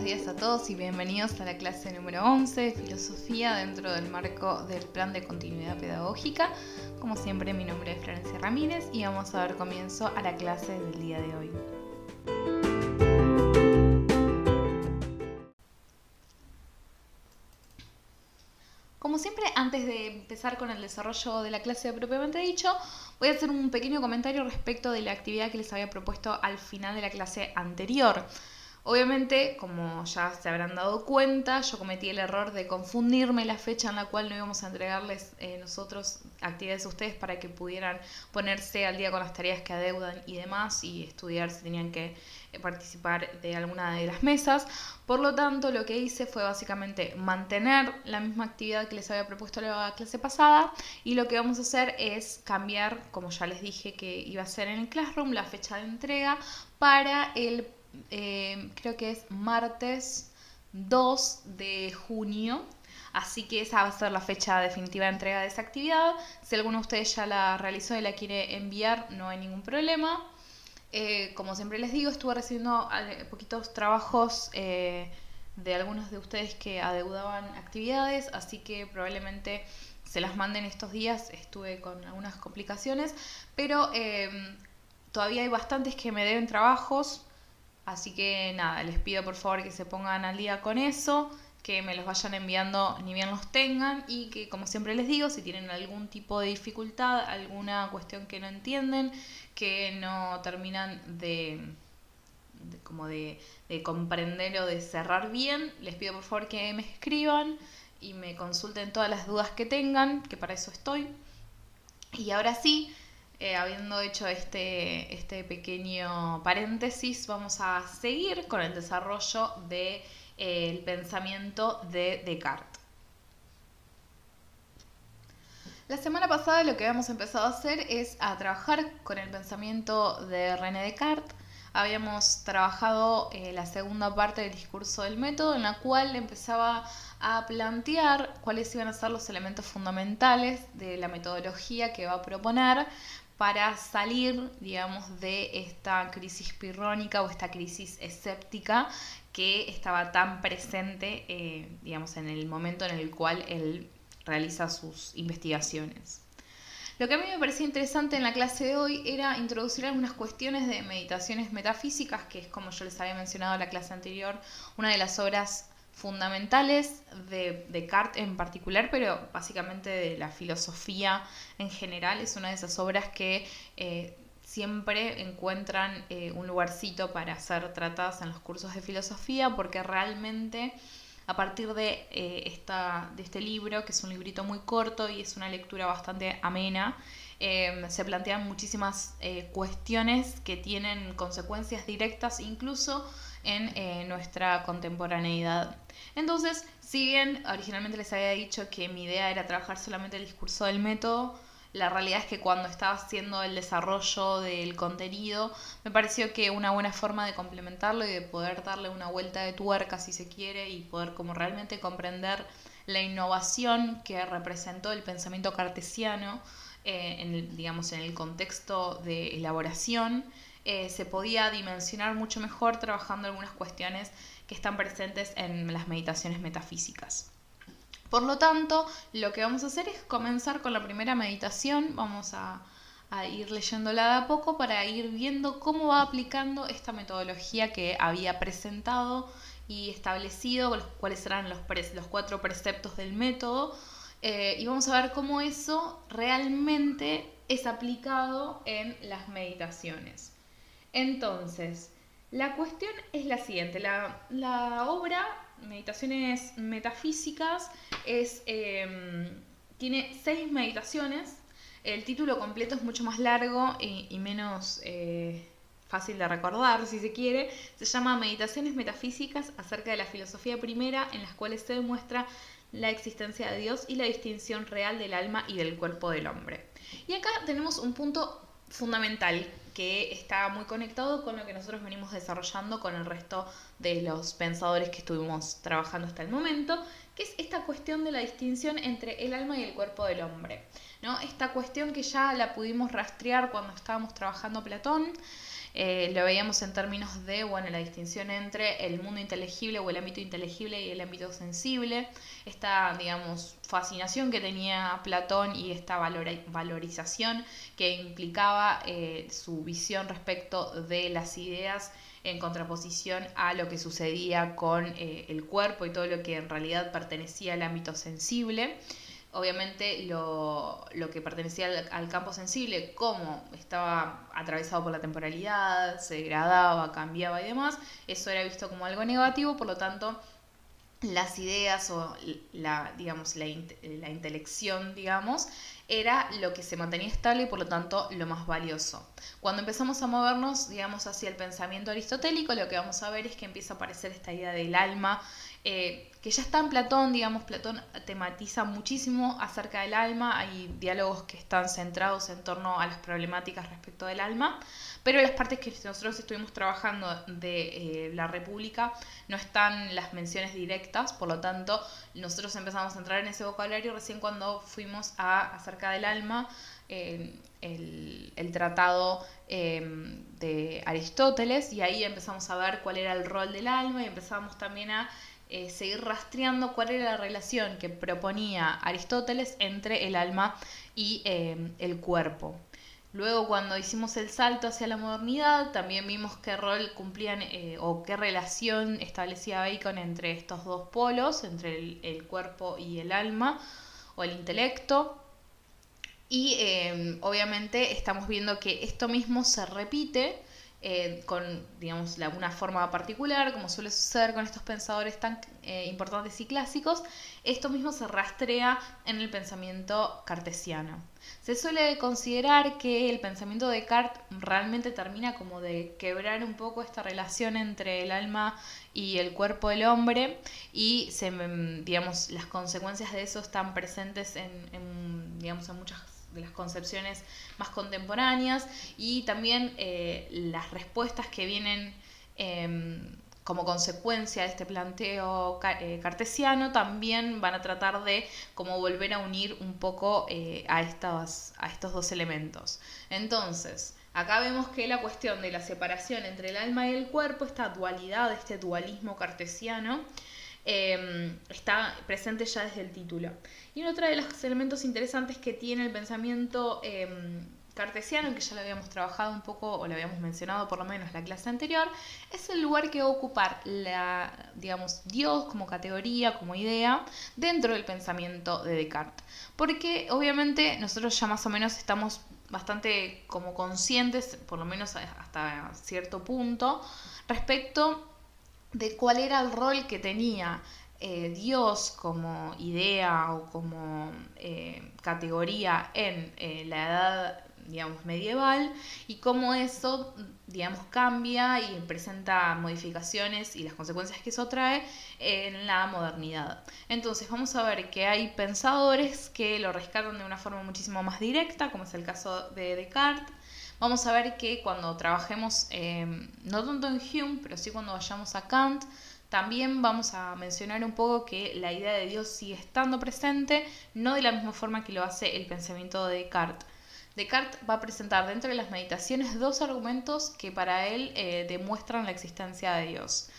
buenos días a todos y bienvenidos a la clase número 11 de Filosofía dentro del marco del Plan de Continuidad Pedagógica. Como siempre, mi nombre es Florencia Ramírez y vamos a dar comienzo a la clase del día de hoy. Como siempre, antes de empezar con el desarrollo de la clase propiamente dicho, voy a hacer un pequeño comentario respecto de la actividad que les había propuesto al final de la clase anterior. Obviamente, como ya se habrán dado cuenta, yo cometí el error de confundirme la fecha en la cual no íbamos a entregarles eh, nosotros actividades a ustedes para que pudieran ponerse al día con las tareas que adeudan y demás y estudiar si tenían que eh, participar de alguna de las mesas. Por lo tanto, lo que hice fue básicamente mantener la misma actividad que les había propuesto la clase pasada y lo que vamos a hacer es cambiar, como ya les dije que iba a ser en el Classroom, la fecha de entrega para el eh, creo que es martes 2 de junio. Así que esa va a ser la fecha definitiva de entrega de esa actividad. Si alguno de ustedes ya la realizó y la quiere enviar, no hay ningún problema. Eh, como siempre les digo, estuve recibiendo eh, poquitos trabajos de algunos de ustedes que adeudaban actividades, así que probablemente se las manden estos días. Estuve con algunas complicaciones, pero todavía hay bastantes que me deben trabajos. Así que nada, les pido por favor que se pongan al día con eso, que me los vayan enviando ni bien los tengan y que como siempre les digo, si tienen algún tipo de dificultad, alguna cuestión que no entienden, que no terminan de, como de, de comprender o de cerrar bien, les pido por favor que me escriban y me consulten todas las dudas que tengan, que para eso estoy. Y ahora sí, eh, habiendo hecho este, este pequeño paréntesis, vamos a seguir con el desarrollo del de, pensamiento de Descartes. La semana pasada lo que habíamos empezado a hacer es a trabajar con el pensamiento de René Descartes. Habíamos trabajado eh, la segunda parte del discurso del método, en la cual empezaba a plantear cuáles iban a ser los elementos fundamentales de la metodología que va a proponer para salir, digamos, de esta crisis pirrónica o esta crisis escéptica que estaba tan presente, eh, digamos, en el momento en el cual él realiza sus investigaciones. Lo que a mí me parecía interesante en la clase de hoy era introducir algunas cuestiones de meditaciones metafísicas, que es como yo les había mencionado en la clase anterior, una de las obras fundamentales de Descartes en particular, pero básicamente de la filosofía en general. Es una de esas obras que eh, siempre encuentran eh, un lugarcito para ser tratadas en los cursos de filosofía, porque realmente a partir de, eh, esta, de este libro, que es un librito muy corto y es una lectura bastante amena, se plantean muchísimas cuestiones que tienen consecuencias directas incluso en nuestra contemporaneidad. Entonces, si bien originalmente les había dicho que mi idea era trabajar solamente el discurso del método, la realidad es que cuando estaba haciendo el desarrollo del contenido, me pareció que una buena forma de complementarlo y de poder darle una vuelta de tuerca si se quiere y poder como realmente comprender la innovación que representó el pensamiento cartesiano eh, en el, digamos en el contexto de elaboración eh, se podía dimensionar mucho mejor trabajando algunas cuestiones que están presentes en las meditaciones metafísicas. Por lo tanto, lo que vamos a hacer es comenzar con la primera meditación, vamos a, ir leyéndola de a poco para ir viendo cómo va aplicando esta metodología que había presentado y establecido, cuáles eran los, los cuatro preceptos del método, eh, y vamos a ver cómo eso realmente es aplicado en las meditaciones. Entonces, la cuestión es la siguiente, la, obra, Meditaciones Metafísicas, em, tiene seis meditaciones, el título completo es mucho más largo y, menos eh, fácil de recordar, si se quiere, se llama Meditaciones Metafísicas acerca de la filosofía primera, en las cuales se demuestra la existencia de Dios y la distinción real del alma y del cuerpo del hombre. Y acá tenemos un punto fundamental que está muy conectado con lo que nosotros venimos desarrollando con el resto de los pensadores que estuvimos trabajando hasta el momento, que es esta cuestión de la distinción entre el alma y el cuerpo del hombre. ¿no? Esta cuestión que ya la pudimos rastrear cuando estábamos trabajando Platón eh, lo veíamos en términos de, bueno, la distinción entre el mundo inteligible o el ámbito inteligible y el ámbito sensible, esta, digamos, fascinación que tenía Platón y esta valorización que implicaba eh, su visión respecto de las ideas en contraposición a lo que sucedía con eh, el cuerpo y todo lo que en realidad pertenecía al ámbito sensible. Obviamente lo, que pertenecía al, campo sensible, como estaba atravesado por la temporalidad, se degradaba, cambiaba y demás, eso era visto como algo negativo, por lo tanto las ideas o la, digamos, la, la intelección, digamos, era lo que se mantenía estable y por lo tanto lo más valioso. Cuando empezamos a movernos, digamos, hacia el pensamiento aristotélico, lo que vamos a ver es que empieza a aparecer esta idea del alma, eh, que ya está en Platón, digamos, Platón tematiza muchísimo acerca del alma, hay diálogos que están centrados en torno a las problemáticas respecto del alma, pero las partes que nosotros estuvimos trabajando de eh, la República no están las menciones directas, por lo tanto nosotros empezamos a entrar en ese vocabulario recién cuando fuimos a acerca del alma, el, tratado em, de Aristóteles y ahí empezamos a ver cuál era el rol del alma y empezamos también a eh, seguir rastreando cuál era la relación que proponía Aristóteles entre el alma y em, el cuerpo. Luego cuando hicimos el salto hacia la modernidad, también vimos qué rol cumplían eh, o qué relación establecía Bacon entre estos dos polos, entre el, cuerpo y el alma o el intelecto. Y obviamente estamos viendo que esto mismo se repite eh, con, digamos, una forma particular, como suele suceder con estos pensadores tan eh, importantes y clásicos, esto mismo se rastrea en el pensamiento cartesiano. Se suele considerar que el pensamiento de Descartes realmente termina como de quebrar un poco esta relación entre el alma y el cuerpo del hombre y se, mm, digamos, las consecuencias de eso están presentes en, digamos, en muchas de las concepciones más contemporáneas y también eh, las respuestas que vienen em, como consecuencia de este planteo eh, cartesiano, también van a tratar de volver a unir un poco eh, a, a estos dos elementos. Entonces, acá vemos que la cuestión de la separación entre el alma y el cuerpo, esta dualidad, este dualismo cartesiano, em, está presente ya desde el título. Y otro de los elementos interesantes que tiene el pensamiento em, cartesiano, que ya lo habíamos trabajado un poco, o lo habíamos mencionado por lo menos en la clase anterior, es el lugar que va a ocupar la, digamos, Dios como categoría, como idea, dentro del pensamiento de Descartes. Porque obviamente nosotros ya más o menos estamos bastante como conscientes, por lo menos hasta cierto punto, respecto de cuál era el rol que tenía eh, Dios como idea o como eh, categoría en eh, la edad digamos, medieval y cómo eso, digamos, cambia y presenta modificaciones y las consecuencias que eso trae en la modernidad. Entonces vamos a ver que hay pensadores que lo rescatan de una forma muchísimo más directa, como es el caso de Descartes. Vamos a ver que cuando trabajemos, eh, no tanto en Hume, pero sí cuando vayamos a Kant, también vamos a mencionar un poco que la idea de Dios sigue estando presente, no de la misma forma que lo hace el pensamiento de Descartes. Descartes va a presentar dentro de las meditaciones dos argumentos que para él eh, demuestran la existencia de Dios.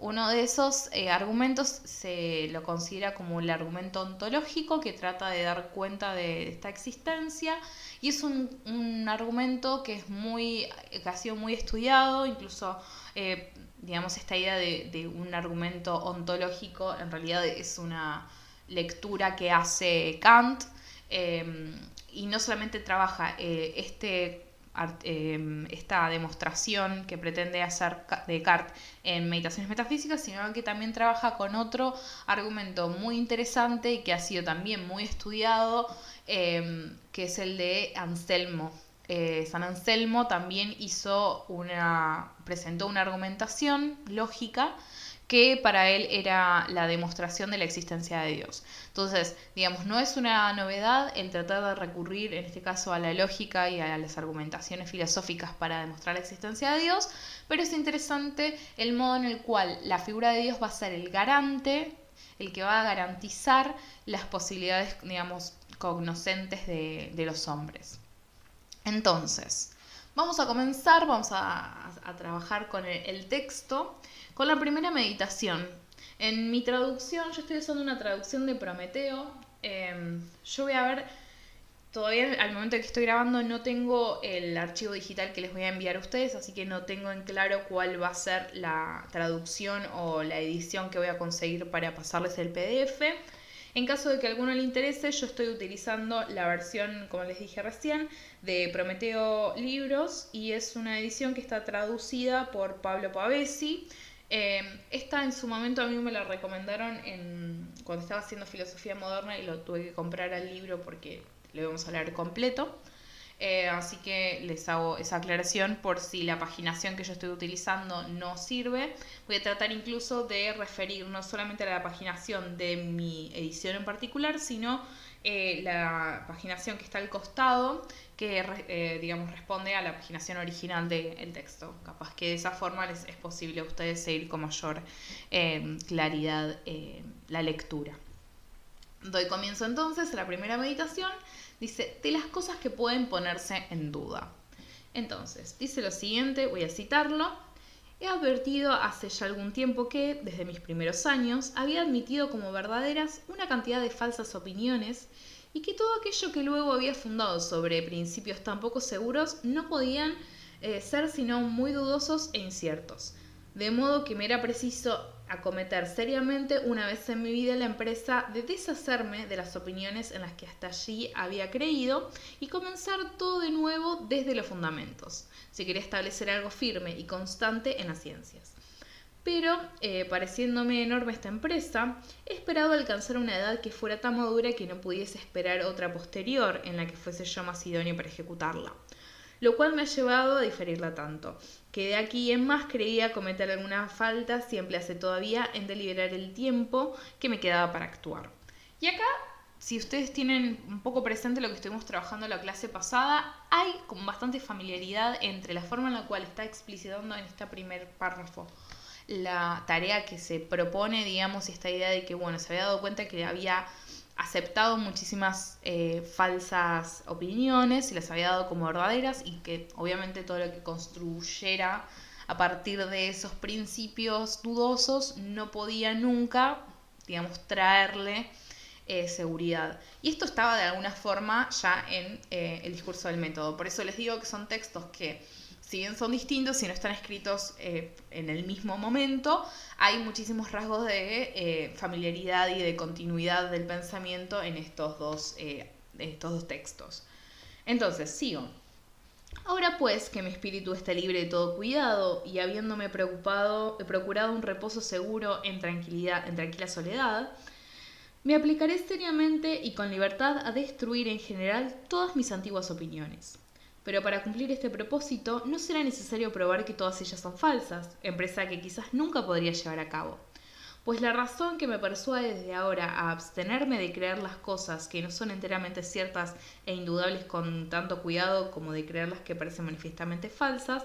Uno de esos eh, argumentos se lo considera como el argumento ontológico que trata de dar cuenta de esta existencia y es un, argumento que es muy que ha sido muy estudiado, incluso eh, digamos esta idea de, un argumento ontológico en realidad es una lectura que hace Kant y no solamente trabaja eh, em, esta demostración que pretende hacer Descartes en Meditaciones Metafísicas, sino que también trabaja con otro argumento muy interesante y que ha sido también muy estudiado, em, que es el de Anselmo. Eh, San Anselmo también hizo una, presentó una argumentación lógica que para él era la demostración de la existencia de Dios. Entonces, digamos, no es una novedad el tratar de recurrir, en este caso, a la lógica y a las argumentaciones filosóficas para demostrar la existencia de Dios, pero es interesante el modo en el cual la figura de Dios va a ser el garante, el que va a garantizar las posibilidades, digamos, cognoscentes de, de los hombres. Entonces, Vamos a comenzar, vamos a a trabajar con el, texto con la primera meditación. En mi traducción, yo estoy usando una traducción de Prometeo. Em, yo voy a ver, todavía al momento que estoy grabando no tengo el archivo digital que les voy a enviar a ustedes, así que no tengo en claro cuál va a ser la traducción o la edición que voy a conseguir para pasarles el PDF. En caso de que a alguno le interese, yo estoy utilizando la versión, como les dije recién, de Prometeo Libros y es una edición que está traducida por Pablo Pavesi. Eh, esta en su momento a mí me la recomendaron en, cuando estaba haciendo filosofía moderna y lo tuve que comprar al libro porque lo íbamos a leer completo. Eh, así que les hago esa aclaración por si la paginación que yo estoy utilizando no sirve. Voy a tratar incluso de referir no solamente a la paginación de mi edición en particular, sino eh, la paginación que está al costado, que eh, digamos responde a la paginación original del texto. Capaz que de esa forma les es posible a ustedes seguir con mayor claridad la lectura. Doy comienzo entonces a la primera meditación Dice, de las cosas que pueden ponerse en duda. Entonces, dice lo siguiente, voy a citarlo. He advertido hace ya algún tiempo que, desde mis primeros años, había admitido como verdaderas una cantidad de falsas opiniones y que todo aquello que luego había fundado sobre principios tan poco seguros no podían eh, ser sino muy dudosos e inciertos. De modo que me era preciso acometer seriamente una vez en mi vida la empresa de deshacerme de las opiniones en las que hasta allí había creído y comenzar todo de nuevo desde los fundamentos, si quería establecer algo firme y constante en las ciencias. Pero, eh, pareciéndome enorme esta empresa, he esperado alcanzar una edad que fuera tan madura que no pudiese esperar otra posterior en la que fuese yo más idóneo para ejecutarla lo cual me ha llevado a diferirla tanto, que de aquí en más creía cometer alguna falta siempre hace todavía en deliberar el tiempo que me quedaba para actuar. Y acá, si ustedes tienen un poco presente lo que estuvimos trabajando en la clase pasada, hay como bastante familiaridad entre la forma en la cual está explicitando en este primer párrafo la tarea que se propone, digamos, y esta idea de que, bueno, se había dado cuenta que había aceptado muchísimas eh, falsas opiniones y las había dado como verdaderas y que obviamente todo lo que construyera a partir de esos principios dudosos no podía nunca, digamos, traerle eh, seguridad. Y esto estaba de alguna forma ya en eh, el discurso del método. Por eso les digo que son textos que si bien son distintos y no están escritos eh, en el mismo momento, hay muchísimos rasgos de eh, familiaridad y de continuidad del pensamiento en estos dos, eh, estos dos textos. Entonces, sigo. Ahora pues que mi espíritu está libre de todo cuidado y habiéndome preocupado, procurado un reposo seguro en tranquilidad, en tranquila soledad, me aplicaré seriamente y con libertad a destruir en general todas mis antiguas opiniones pero para cumplir este propósito no será necesario probar que todas ellas son falsas, empresa que quizás nunca podría llevar a cabo. Pues la razón que me persuade desde ahora a abstenerme de creer las cosas que no son enteramente ciertas e indudables con tanto cuidado como de creer las que parecen manifiestamente falsas,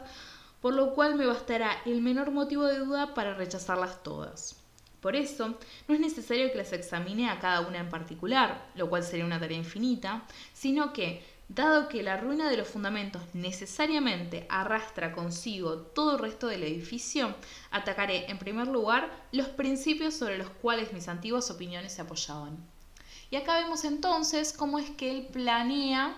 por lo cual me bastará el menor motivo de duda para rechazarlas todas. Por eso, no es necesario que las examine a cada una en particular, lo cual sería una tarea infinita, sino que, dado que la ruina de los fundamentos necesariamente arrastra consigo todo el resto del edificio, atacaré en primer lugar los principios sobre los cuales mis antiguas opiniones se apoyaban. Y acá vemos entonces cómo es que él planea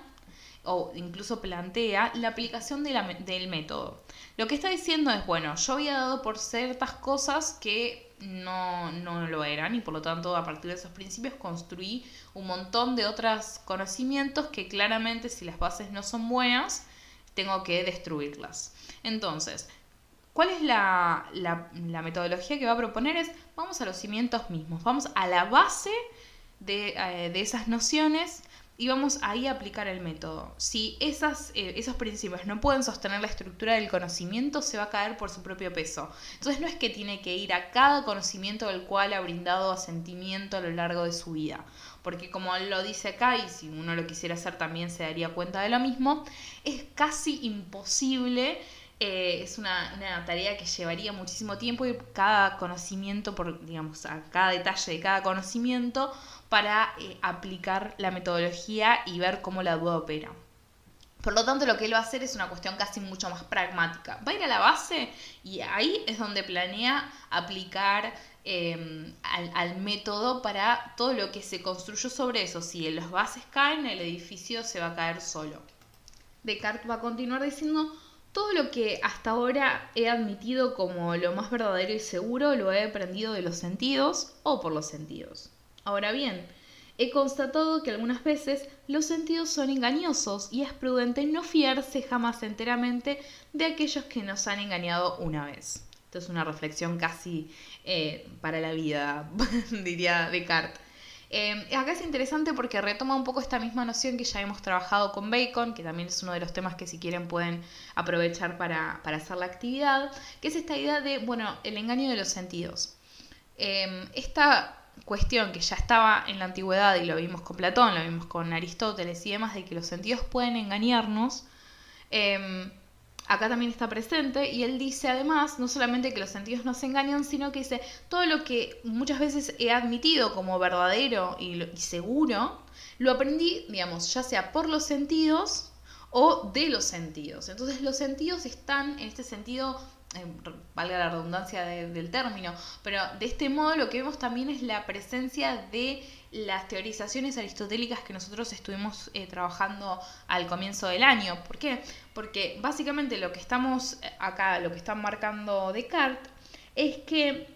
o incluso plantea la aplicación del método. Lo que está diciendo es, bueno, yo había dado por ciertas cosas que no, no lo eran y por lo tanto a partir de esos principios construí un montón de otros conocimientos que claramente si las bases no son buenas, tengo que destruirlas. Entonces, ¿cuál es la, la, metodología que va a proponer? Es, vamos a los cimientos mismos, vamos a la base de, eh, de esas nociones y vamos ahí a aplicar el método. Si esas, eh, esos principios no pueden sostener la estructura del conocimiento, se va a caer por su propio peso. Entonces no es que tiene que ir a cada conocimiento del cual ha brindado asentimiento a lo largo de su vida. Porque como lo dice acá, y si uno lo quisiera hacer también se daría cuenta de lo mismo, es casi imposible eh, es una, una, tarea que llevaría muchísimo tiempo y cada conocimiento, por, digamos, a cada detalle de cada conocimiento para eh, aplicar la metodología y ver cómo la duda opera. Por lo tanto, lo que él va a hacer es una cuestión casi mucho más pragmática. Va a ir a la base y ahí es donde planea aplicar em, al, método para todo lo que se construyó sobre eso. Si las bases caen, el edificio se va a caer solo. Descartes va a continuar diciendo, todo lo que hasta ahora he admitido como lo más verdadero y seguro lo he aprendido de los sentidos o por los sentidos. Ahora bien, He constatado que algunas veces los sentidos son engañosos y es prudente no fiarse jamás enteramente de aquellos que nos han engañado una vez. Esto es una reflexión casi eh, para la vida, diría Descartes. Eh, acá es interesante porque retoma un poco esta misma noción que ya hemos trabajado con Bacon, que también es uno de los temas que si quieren pueden aprovechar para, hacer la actividad, que es esta idea de, bueno, el engaño de los sentidos. Eh, esta cuestión que ya estaba en la antigüedad y lo vimos con Platón, lo vimos con Aristóteles y demás, de que los sentidos pueden engañarnos, em, acá también está presente y él dice además no solamente que los sentidos nos engañan, sino que dice todo lo que muchas veces he admitido como verdadero y, y seguro, lo aprendí, digamos, ya sea por los sentidos o de los sentidos. Entonces los sentidos están en este sentido eh, valga la redundancia del término, pero de este modo lo que vemos también es la presencia de las teorizaciones aristotélicas que nosotros estuvimos eh, trabajando al comienzo del año. ¿Por qué? Porque básicamente lo que estamos eh, acá, lo que está marcando Descartes, es que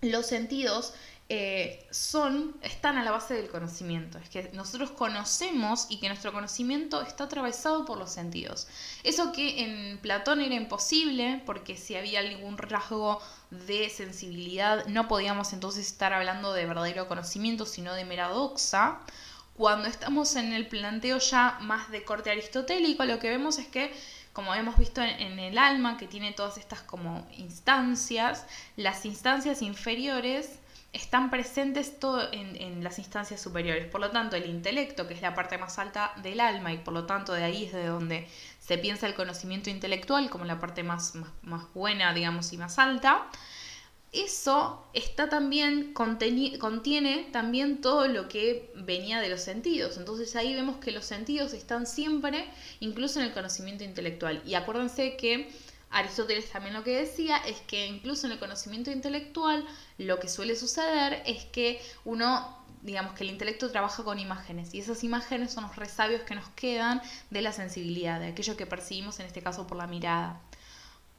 los sentidos eh, son, están a la base del conocimiento. Es que nosotros conocemos y que nuestro conocimiento está atravesado por los sentidos. Eso que en Platón era imposible, porque si había algún rasgo de sensibilidad, no podíamos entonces estar hablando de verdadero conocimiento, sino de meradoxa. Cuando estamos en el planteo ya más de corte aristotélico, lo que vemos es que como hemos visto en, el alma, que tiene todas estas como instancias, las instancias inferiores están presentes todo en, las instancias superiores. Por lo tanto, el intelecto, que es la parte más alta del alma, y por lo tanto de ahí es de donde se piensa el conocimiento intelectual como la parte más, más, buena, digamos, y más alta, eso está también, contiene también todo lo que venía de los sentidos. Entonces ahí vemos que los sentidos están siempre, incluso en el conocimiento intelectual. Y acuérdense que Aristóteles también lo que decía es que incluso en el conocimiento intelectual lo que suele suceder es que uno digamos que el intelecto trabaja con imágenes y esas imágenes son los resabios que nos quedan de la sensibilidad, de aquello que percibimos en este caso por la mirada.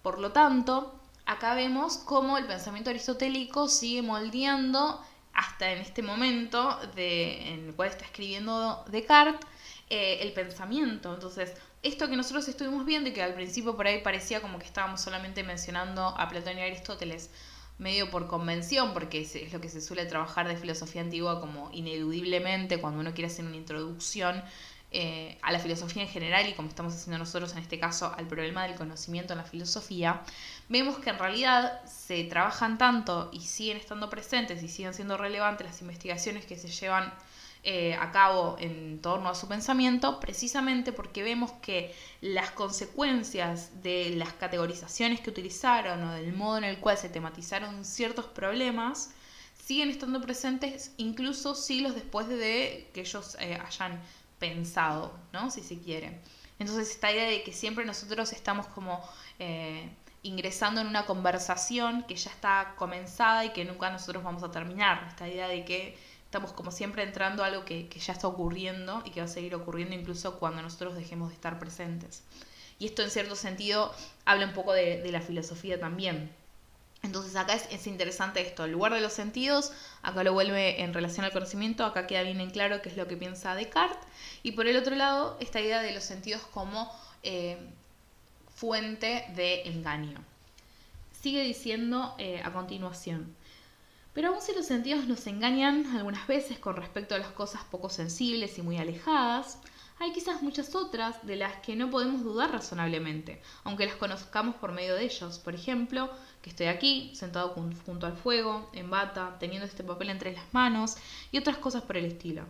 Por lo tanto, acá vemos cómo el pensamiento aristotélico sigue moldeando hasta en este momento de, en el cual está escribiendo Descartes eh, el pensamiento. Entonces, esto que nosotros estuvimos viendo y que al principio por ahí parecía como que estábamos solamente mencionando a Platón y Aristóteles, medio por convención, porque es, lo que se suele trabajar de filosofía antigua como ineludiblemente cuando uno quiere hacer una introducción eh, a la filosofía en general y como estamos haciendo nosotros en este caso al problema del conocimiento en la filosofía, vemos que en realidad se trabajan tanto y siguen estando presentes y siguen siendo relevantes las investigaciones que se llevan eh, a cabo en torno a su pensamiento, precisamente porque vemos que las consecuencias de las categorizaciones que utilizaron o del modo en el cual se tematizaron ciertos problemas siguen estando presentes incluso siglos después de que ellos eh, hayan pensado, ¿no? Si se quiere. Entonces esta idea de que siempre nosotros estamos como eh, ingresando en una conversación que ya está comenzada y que nunca nosotros vamos a terminar. Esta idea de que estamos como siempre entrando a algo que, ya está ocurriendo y que va a seguir ocurriendo incluso cuando nosotros dejemos de estar presentes. Y esto en cierto sentido habla un poco de, la filosofía también. Entonces acá es, interesante esto, el lugar de los sentidos, acá lo vuelve en relación al conocimiento, acá queda bien en claro qué es lo que piensa Descartes, y por el otro lado, esta idea de los sentidos como eh, fuente de engaño. Sigue diciendo eh, a continuación, pero aun si los sentidos nos engañan algunas veces con respecto a las cosas poco sensibles y muy alejadas, hay quizás muchas otras de las que no podemos dudar razonablemente, aunque las conozcamos por medio de ellos. Por ejemplo, que estoy aquí, sentado junto al fuego, en bata, teniendo este papel entre las manos y otras cosas por el estilo.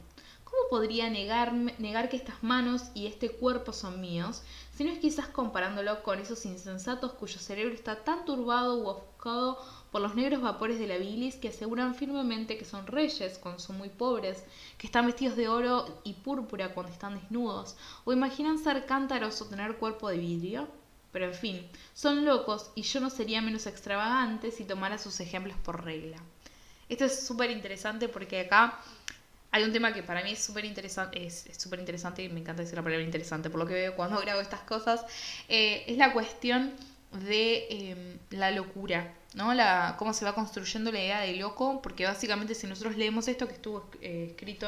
¿Cómo podría negar que estas manos y este cuerpo son míos? Si no es quizás comparándolo con esos insensatos cuyo cerebro está tan turbado u ofuscado por los negros vapores de la bilis que aseguran firmemente que son reyes cuando son muy pobres, que están vestidos de oro y púrpura cuando están desnudos, o imaginan ser cántaros o tener cuerpo de vidrio. Pero en fin, son locos y yo no sería menos extravagante si tomara sus ejemplos por regla. Esto es súper interesante porque acá hay un tema que para mí es súper interesante, y me encanta decir la palabra interesante por lo que veo cuando grabo estas cosas, eh, es la cuestión de em, la locura, ¿no? La, cómo se va construyendo la idea de loco, porque básicamente si nosotros leemos esto que estuvo eh, escrito,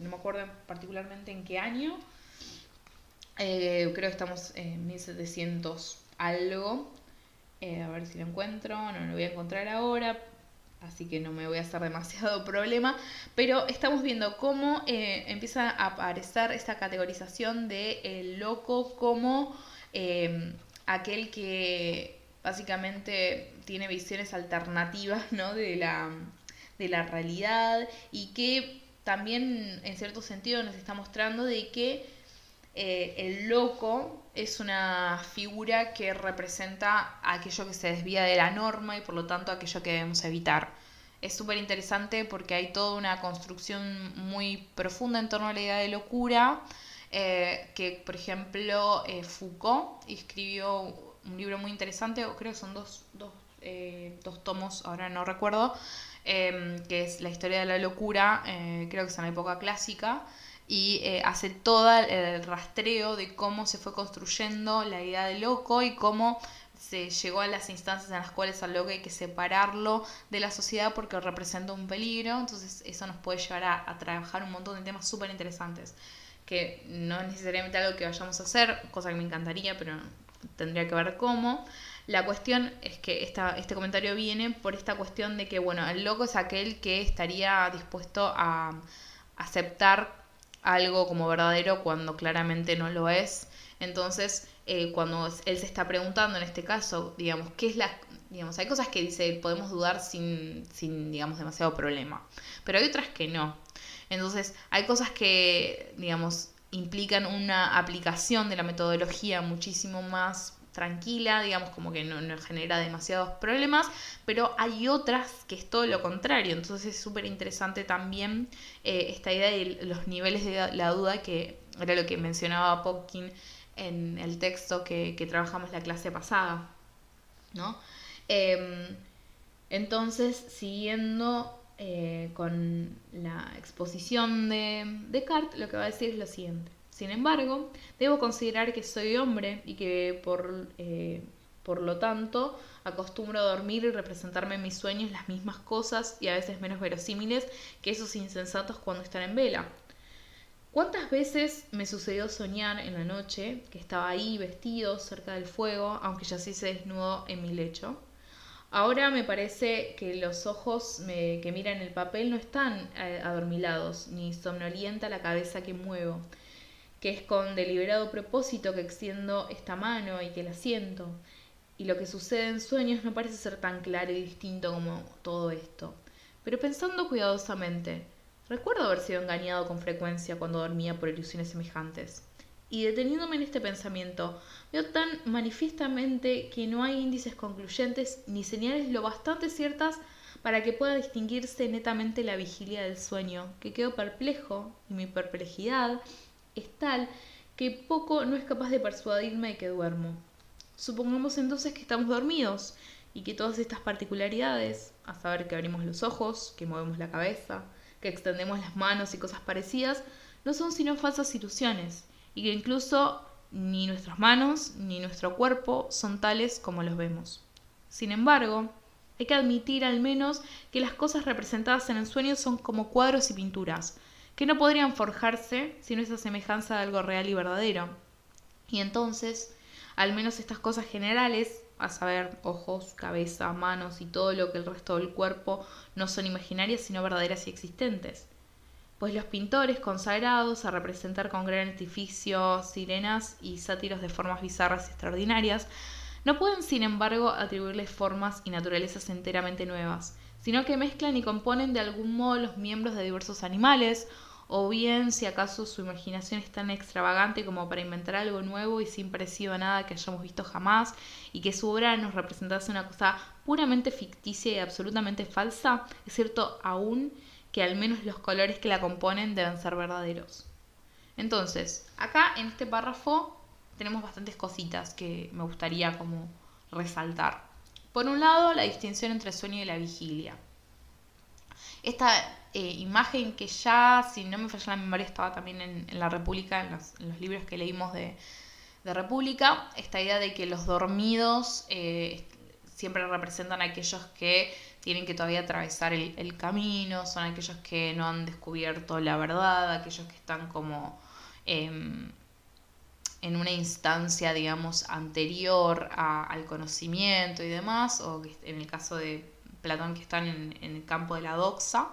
no me acuerdo particularmente en qué año, eh, creo que estamos en 1700 algo, a ver si lo encuentro, no lo voy a encontrar ahora, así que no me voy a hacer demasiado problema, pero estamos viendo cómo empieza a aparecer esta categorización de el loco como em, aquel que básicamente tiene visiones alternativas ¿no? de, la, de la realidad y que también en cierto sentido nos está mostrando de que eh, el loco es una figura que representa aquello que se desvía de la norma y por lo tanto aquello que debemos evitar. Es súper interesante porque hay toda una construcción muy profunda en torno a la idea de locura eh, que por ejemplo eh, Foucault escribió un libro muy interesante, creo que son dos, dos, eh, dos tomos, ahora no recuerdo, que es La historia de la locura, creo que es en la época clásica, y hace todo el rastreo de cómo se fue construyendo la idea de loco y cómo se llegó a las instancias en las cuales al loco hay que separarlo de la sociedad porque representa un peligro, entonces eso nos puede llevar a, a trabajar un montón de temas súper interesantes que no es necesariamente algo que vayamos a hacer, cosa que me encantaría, pero tendría que ver cómo. La cuestión es que esta, este comentario viene por esta cuestión de que, bueno, el loco es aquel que estaría dispuesto a aceptar algo como verdadero cuando claramente no lo es. Entonces, eh, cuando él se está preguntando en este caso, digamos, ¿qué es la... Digamos, hay cosas que dice, podemos dudar sin, sin, digamos, demasiado problema, pero hay otras que no. Entonces, hay cosas que, digamos, implican una aplicación de la metodología muchísimo más tranquila, digamos, como que no, genera demasiados problemas, pero hay otras que es todo lo contrario. Entonces es súper interesante también eh, esta idea de los niveles de la duda, que era lo que mencionaba Popkin en el texto que, trabajamos la clase pasada. ¿no? Em, entonces, siguiendo eh, con la exposición de Descartes, lo que va a decir es lo siguiente. Sin embargo, debo considerar que soy hombre y que por, eh, por lo tanto acostumbro a dormir y representarme en mis sueños las mismas cosas y a veces menos verosímiles que esos insensatos cuando están en vela. ¿Cuántas veces me sucedió soñar en la noche que estaba ahí vestido cerca del fuego, aunque ya sí se desnudo en mi lecho? Ahora me parece que los ojos que miran el papel no están eh, adormilados, ni somnolienta la cabeza que muevo, que es con deliberado propósito que extiendo esta mano y que la siento. Y lo que sucede en sueños no parece ser tan claro y distinto como todo esto. Pero pensando cuidadosamente, recuerdo haber sido engañado con frecuencia cuando dormía por ilusiones semejantes. Y deteniéndome en este pensamiento, veo tan manifiestamente que no hay índices concluyentes ni señales lo bastante ciertas para que pueda distinguirse netamente la vigilia del sueño, que quedo perplejo y mi perplejidad es tal que poco no es capaz de persuadirme de que duermo. Supongamos entonces que estamos dormidos y que todas estas particularidades, a saber que abrimos los ojos, que movemos la cabeza, que extendemos las manos y cosas parecidas, no son sino falsas ilusiones y que incluso ni nuestras manos ni nuestro cuerpo son tales como los vemos. Sin embargo, hay que admitir al menos que las cosas representadas en el sueño son como cuadros y pinturas, que no podrían forjarse sin esa semejanza de algo real y verdadero. Y entonces, al menos estas cosas generales, a saber, ojos, cabeza, manos y todo lo que el resto del cuerpo no son imaginarias sino verdaderas y existentes pues los pintores consagrados a representar con gran artificio sirenas y sátiros de formas bizarras y extraordinarias, no pueden sin embargo atribuirles formas y naturalezas enteramente nuevas, sino que mezclan y componen de algún modo los miembros de diversos animales, o bien si acaso su imaginación es tan extravagante como para inventar algo nuevo y sin parecido a nada que hayamos visto jamás, y que su obra nos representase una cosa puramente ficticia y absolutamente falsa, es cierto aún que al menos los colores que la componen deben ser verdaderos. Entonces, acá en este párrafo tenemos bastantes cositas que me gustaría como resaltar. Por un lado, la distinción entre sueño y la vigilia. Esta eh, imagen que ya, si no me falla la memoria, estaba también en, la República, en los, libros que leímos de, República, esta idea de que los dormidos eh, siempre representan a aquellos que tienen que todavía atravesar el, camino, son aquellos que no han descubierto la verdad, aquellos que están como em, en una instancia, digamos, anterior al conocimiento y demás, o en el caso de Platón que están en, el campo de la doxa,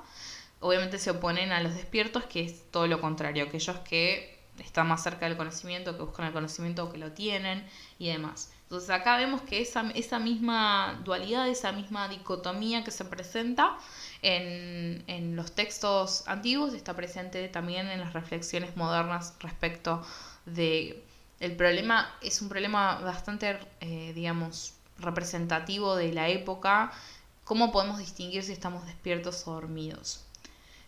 obviamente se oponen a los despiertos, que es todo lo contrario, aquellos que están más cerca del conocimiento, que buscan el conocimiento o que lo tienen y demás. Entonces acá vemos que esa, esa misma dualidad, esa misma dicotomía que se presenta en, en, los textos antiguos está presente también en las reflexiones modernas respecto de el problema es un problema bastante eh, digamos representativo de la época cómo podemos distinguir si estamos despiertos o dormidos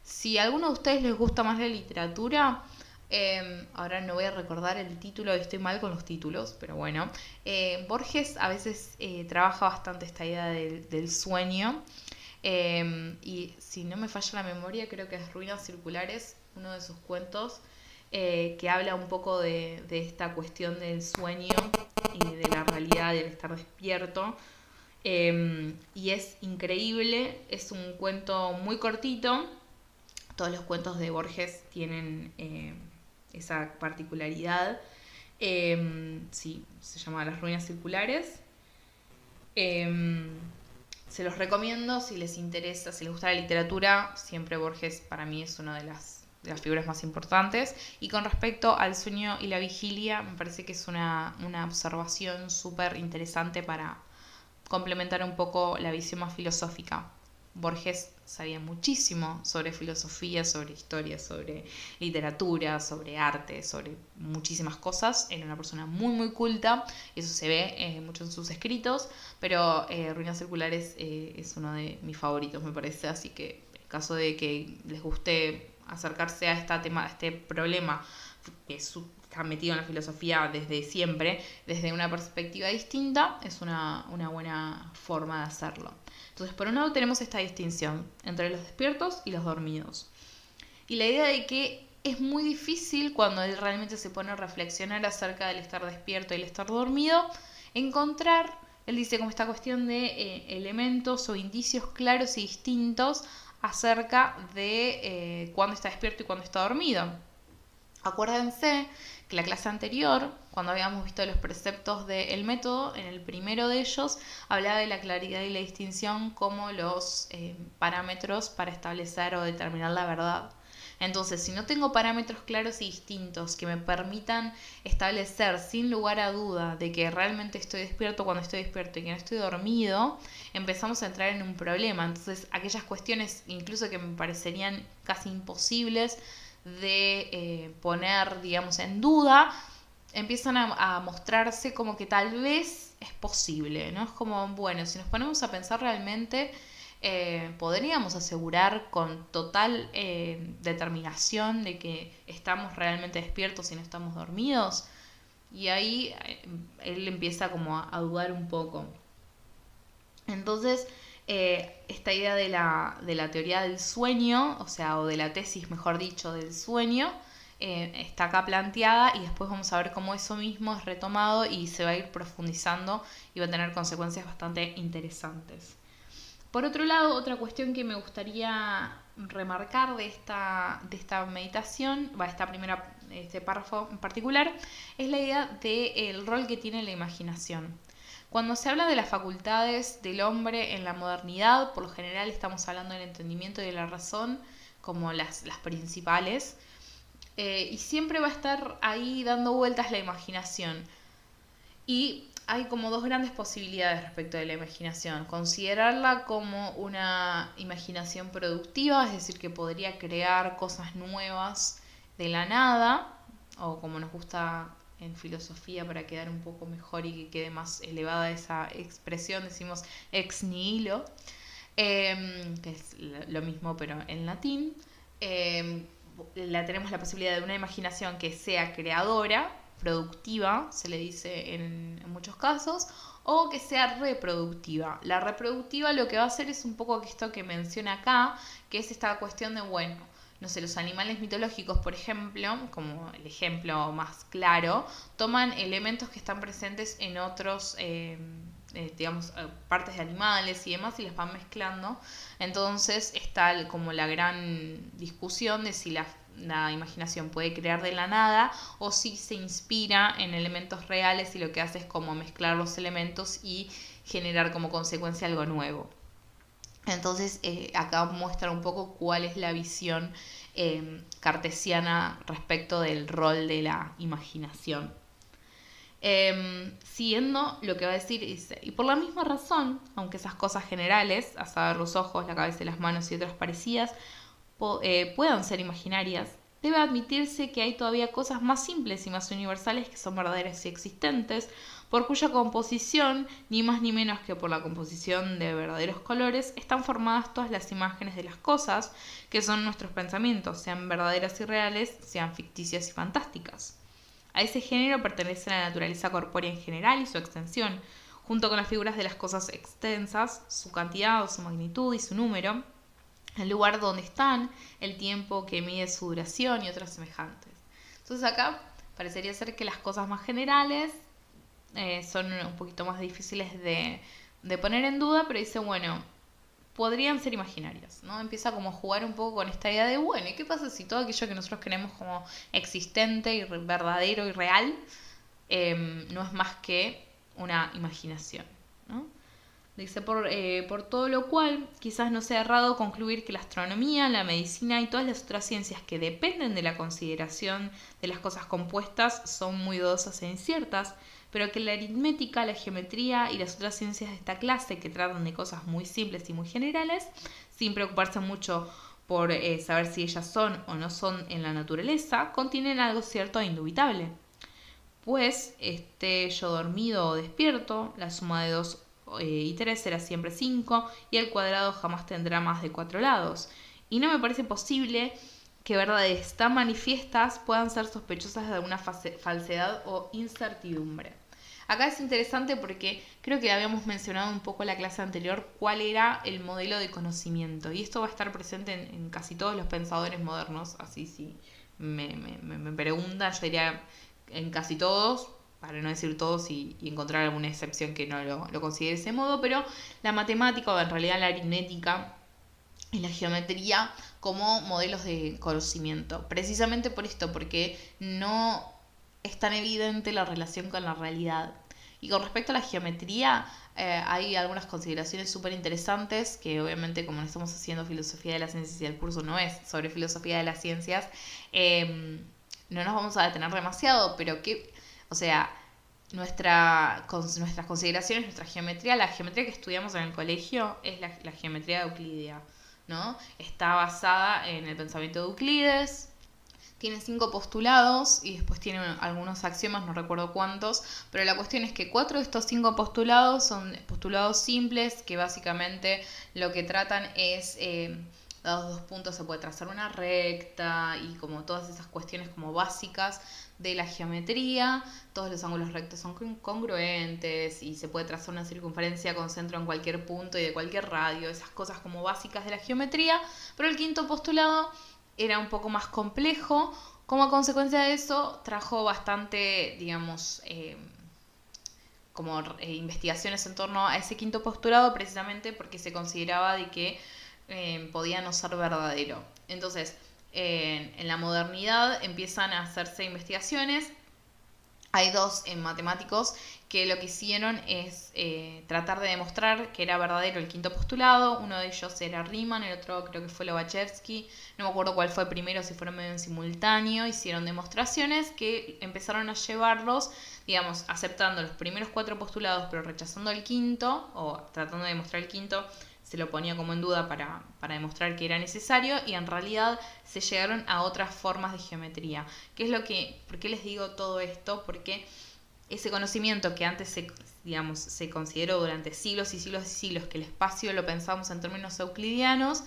si a alguno de ustedes les gusta más la literatura, em, ahora no voy a recordar el título, estoy mal con los títulos, pero bueno, eh, Borges a veces eh, trabaja bastante esta idea del, sueño. Em, y si no me falla la memoria, creo que es Ruinas Circulares, uno de sus cuentos, eh, que habla un poco de, de, esta cuestión del sueño y de la realidad del estar despierto. Em, y es increíble, es un cuento muy cortito, todos los cuentos de Borges tienen eh, esa particularidad. Em, sí, se llama Las Ruinas Circulares. Em, se los recomiendo si les interesa, si les gusta la literatura. Siempre Borges para mí es una de las, figuras más importantes. Y con respecto al sueño y la vigilia, me parece que es una, una observación súper interesante para complementar un poco la visión más filosófica Borges sabía muchísimo sobre filosofía, sobre historia, sobre literatura, sobre arte, sobre muchísimas cosas. Era una persona muy, muy culta, y eso se ve eh, mucho en sus escritos, pero eh, Ruinas Circulares eh, es uno de mis favoritos, me parece, así que en caso de que les guste acercarse a, esta tema, a este problema que está metido en la filosofía desde siempre, desde una perspectiva distinta, es una, una buena forma de hacerlo. Entonces, por un lado tenemos esta distinción entre los despiertos y los dormidos. Y la idea de que es muy difícil cuando él realmente se pone a reflexionar acerca del estar despierto y el estar dormido, encontrar, él dice como esta cuestión de eh, elementos o indicios claros y distintos acerca de eh, cuándo está despierto y cuándo está dormido. Acuérdense que la clase anterior, cuando habíamos visto los preceptos del método, en el primero de ellos hablaba de la claridad y la distinción como los eh, parámetros para establecer o determinar la verdad. Entonces, si no tengo parámetros claros y distintos que me permitan establecer sin lugar a duda de que realmente estoy despierto cuando estoy despierto y que no estoy dormido, empezamos a entrar en un problema. Entonces, aquellas cuestiones incluso que me parecerían casi imposibles, de eh, poner, digamos, en duda, empiezan a, mostrarse como que tal vez es posible, ¿no? Es como, bueno, si nos ponemos a pensar realmente, eh, podríamos asegurar con total eh, determinación de que estamos realmente despiertos y no estamos dormidos. Y ahí él empieza como a dudar un poco. Entonces, eh, esta idea de la, de la, teoría del sueño, o sea, o de la tesis, mejor dicho, del sueño, eh, está acá planteada y después vamos a ver cómo eso mismo es retomado y se va a ir profundizando y va a tener consecuencias bastante interesantes. Por otro lado, otra cuestión que me gustaría remarcar de esta, de esta meditación, va esta primera, este párrafo en particular, es la idea del rol que tiene la imaginación. Cuando se habla de las facultades del hombre en la modernidad, por lo general estamos hablando del entendimiento y de la razón como las, principales, eh, y siempre va a estar ahí dando vueltas la imaginación. Y hay como dos grandes posibilidades respecto de la imaginación. Considerarla como una imaginación productiva, es decir, que podría crear cosas nuevas de la nada, o como nos gusta en filosofía para quedar un poco mejor y que quede más elevada esa expresión, decimos ex nihilo, em, que es lo mismo pero en latín. Em, la tenemos la posibilidad de una imaginación que sea creadora, productiva, se le dice en, muchos casos, o que sea reproductiva. La reproductiva lo que va a hacer es un poco esto que menciona acá, que es esta cuestión de, bueno, no sé, los animales mitológicos, por ejemplo, como el ejemplo más claro, toman elementos que están presentes en otros, eh, eh, digamos, eh, partes de animales y demás y las van mezclando. Entonces está como la gran discusión de si la la imaginación puede crear de la nada o si se inspira en elementos reales y lo que hace es como mezclar los elementos y generar como consecuencia algo nuevo. Entonces eh, acá muestra un poco cuál es la visión eh, cartesiana respecto del rol de la imaginación. Em, siguiendo lo que va a decir, dice, y por la misma razón, aunque esas cosas generales, a saber los ojos, la cabeza las manos y otras parecidas, eh, puedan ser imaginarias, debe admitirse que hay todavía cosas más simples y más universales que son verdaderas y existentes, por cuya composición, ni más ni menos que por la composición de verdaderos colores, están formadas todas las imágenes de las cosas, que son nuestros pensamientos, sean verdaderas y reales, sean ficticias y fantásticas. A ese género pertenece la naturaleza corpórea en general y su extensión, junto con las figuras de las cosas extensas, su cantidad o su magnitud y su número, el lugar donde están, el tiempo que mide su duración y otras semejantes. Entonces acá parecería ser que las cosas más generales eh, son un poquito más difíciles de, de, poner en duda, pero dice, bueno, podrían ser imaginarias, ¿no? Empieza como a jugar un poco con esta idea de, bueno, ¿y qué pasa si todo aquello que nosotros creemos como existente y verdadero y real em, no es más que una imaginación, ¿no? Dice, por, eh, por todo lo cual, quizás no sea errado concluir que la astronomía, la medicina y todas las otras ciencias que dependen de la consideración de las cosas compuestas son muy dudosas e inciertas, pero que la aritmética, la geometría y las otras ciencias de esta clase que tratan de cosas muy simples y muy generales, sin preocuparse mucho por eh, saber si ellas son o no son en la naturaleza, contienen algo cierto e indubitable. Pues, esté yo dormido o despierto, la suma de dos eh, y 3 será siempre 5 y el cuadrado jamás tendrá más de 4 lados. Y no me parece posible que verdades tan manifiestas puedan ser sospechosas de alguna falsedad o incertidumbre. Acá es interesante porque creo que habíamos mencionado un poco en la clase anterior cuál era el modelo de conocimiento y esto va a estar presente en, casi todos los pensadores modernos, así si me, me, me preguntan, yo diría en casi todos, para no decir todos y, encontrar alguna excepción que no lo, lo, considere de ese modo, pero la matemática o en realidad la aritmética y la geometría como modelos de conocimiento. Precisamente por esto, porque no es tan evidente la relación con la realidad. Y con respecto a la geometría, eh, hay algunas consideraciones súper interesantes que obviamente como estamos haciendo filosofía de las ciencias y el curso no es sobre filosofía de las ciencias, eh, no nos vamos a detener demasiado, pero que o sea, nuestra, nuestras consideraciones, nuestra geometría, la geometría que estudiamos en el colegio es la, la geometría euclidea, ¿no? Está basada en el pensamiento de Euclides, tiene cinco postulados y después tiene algunos axiomas, no recuerdo cuántos, pero la cuestión es que cuatro de estos cinco postulados son postulados simples que básicamente lo que tratan es, eh, dados dos puntos se puede trazar una recta y como todas esas cuestiones como básicas de la geometría, todos los ángulos rectos son congruentes y se puede trazar una circunferencia con centro en cualquier punto y de cualquier radio, esas cosas como básicas de la geometría, pero el quinto postulado era un poco más complejo, como consecuencia de eso trajo bastante, digamos, eh, como eh, investigaciones en torno a ese quinto postulado precisamente porque se consideraba de que eh, podía no ser verdadero. Entonces, en, la modernidad empiezan a hacerse investigaciones hay dos en matemáticos que lo que hicieron es eh, tratar de demostrar que era verdadero el quinto postulado. Uno de ellos era Riemann, el otro creo que fue Lobachevsky. No me acuerdo cuál fue primero, si fueron medio en simultáneo. Hicieron demostraciones que empezaron a llevarlos, digamos, aceptando los primeros cuatro postulados, pero rechazando el quinto, o tratando de demostrar el quinto, se lo ponía como en duda para, para, demostrar que era necesario y en realidad se llegaron a otras formas de geometría. ¿Qué es lo que, por qué les digo todo esto? Porque ese conocimiento que antes se, digamos, se consideró durante siglos y siglos y siglos que el espacio lo pensamos en términos euclidianos,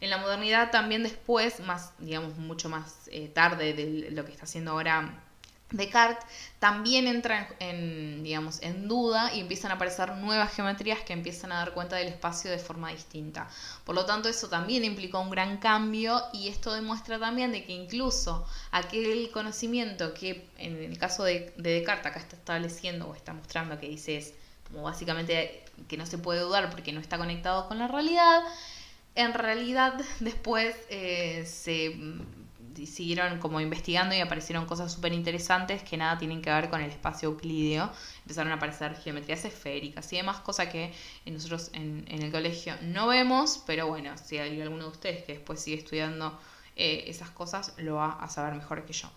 en la modernidad también después, más, digamos, mucho más eh, tarde de lo que está haciendo ahora Descartes también entra en, digamos, en duda y empiezan a aparecer nuevas geometrías que empiezan a dar cuenta del espacio de forma distinta. Por lo tanto, eso también implicó un gran cambio y esto demuestra también de que incluso aquel conocimiento que en el caso de, Descartes acá está estableciendo o está mostrando que dice es como básicamente que no se puede dudar porque no está conectado con la realidad, en realidad después eh, se siguieron como investigando y aparecieron cosas súper interesantes que nada tienen que ver con el espacio euclídeo. Empezaron a aparecer geometrías esféricas y demás, cosas que nosotros en, el colegio no vemos, pero bueno, si hay alguno de ustedes que después sigue estudiando eh, esas cosas, lo va a saber mejor que yo.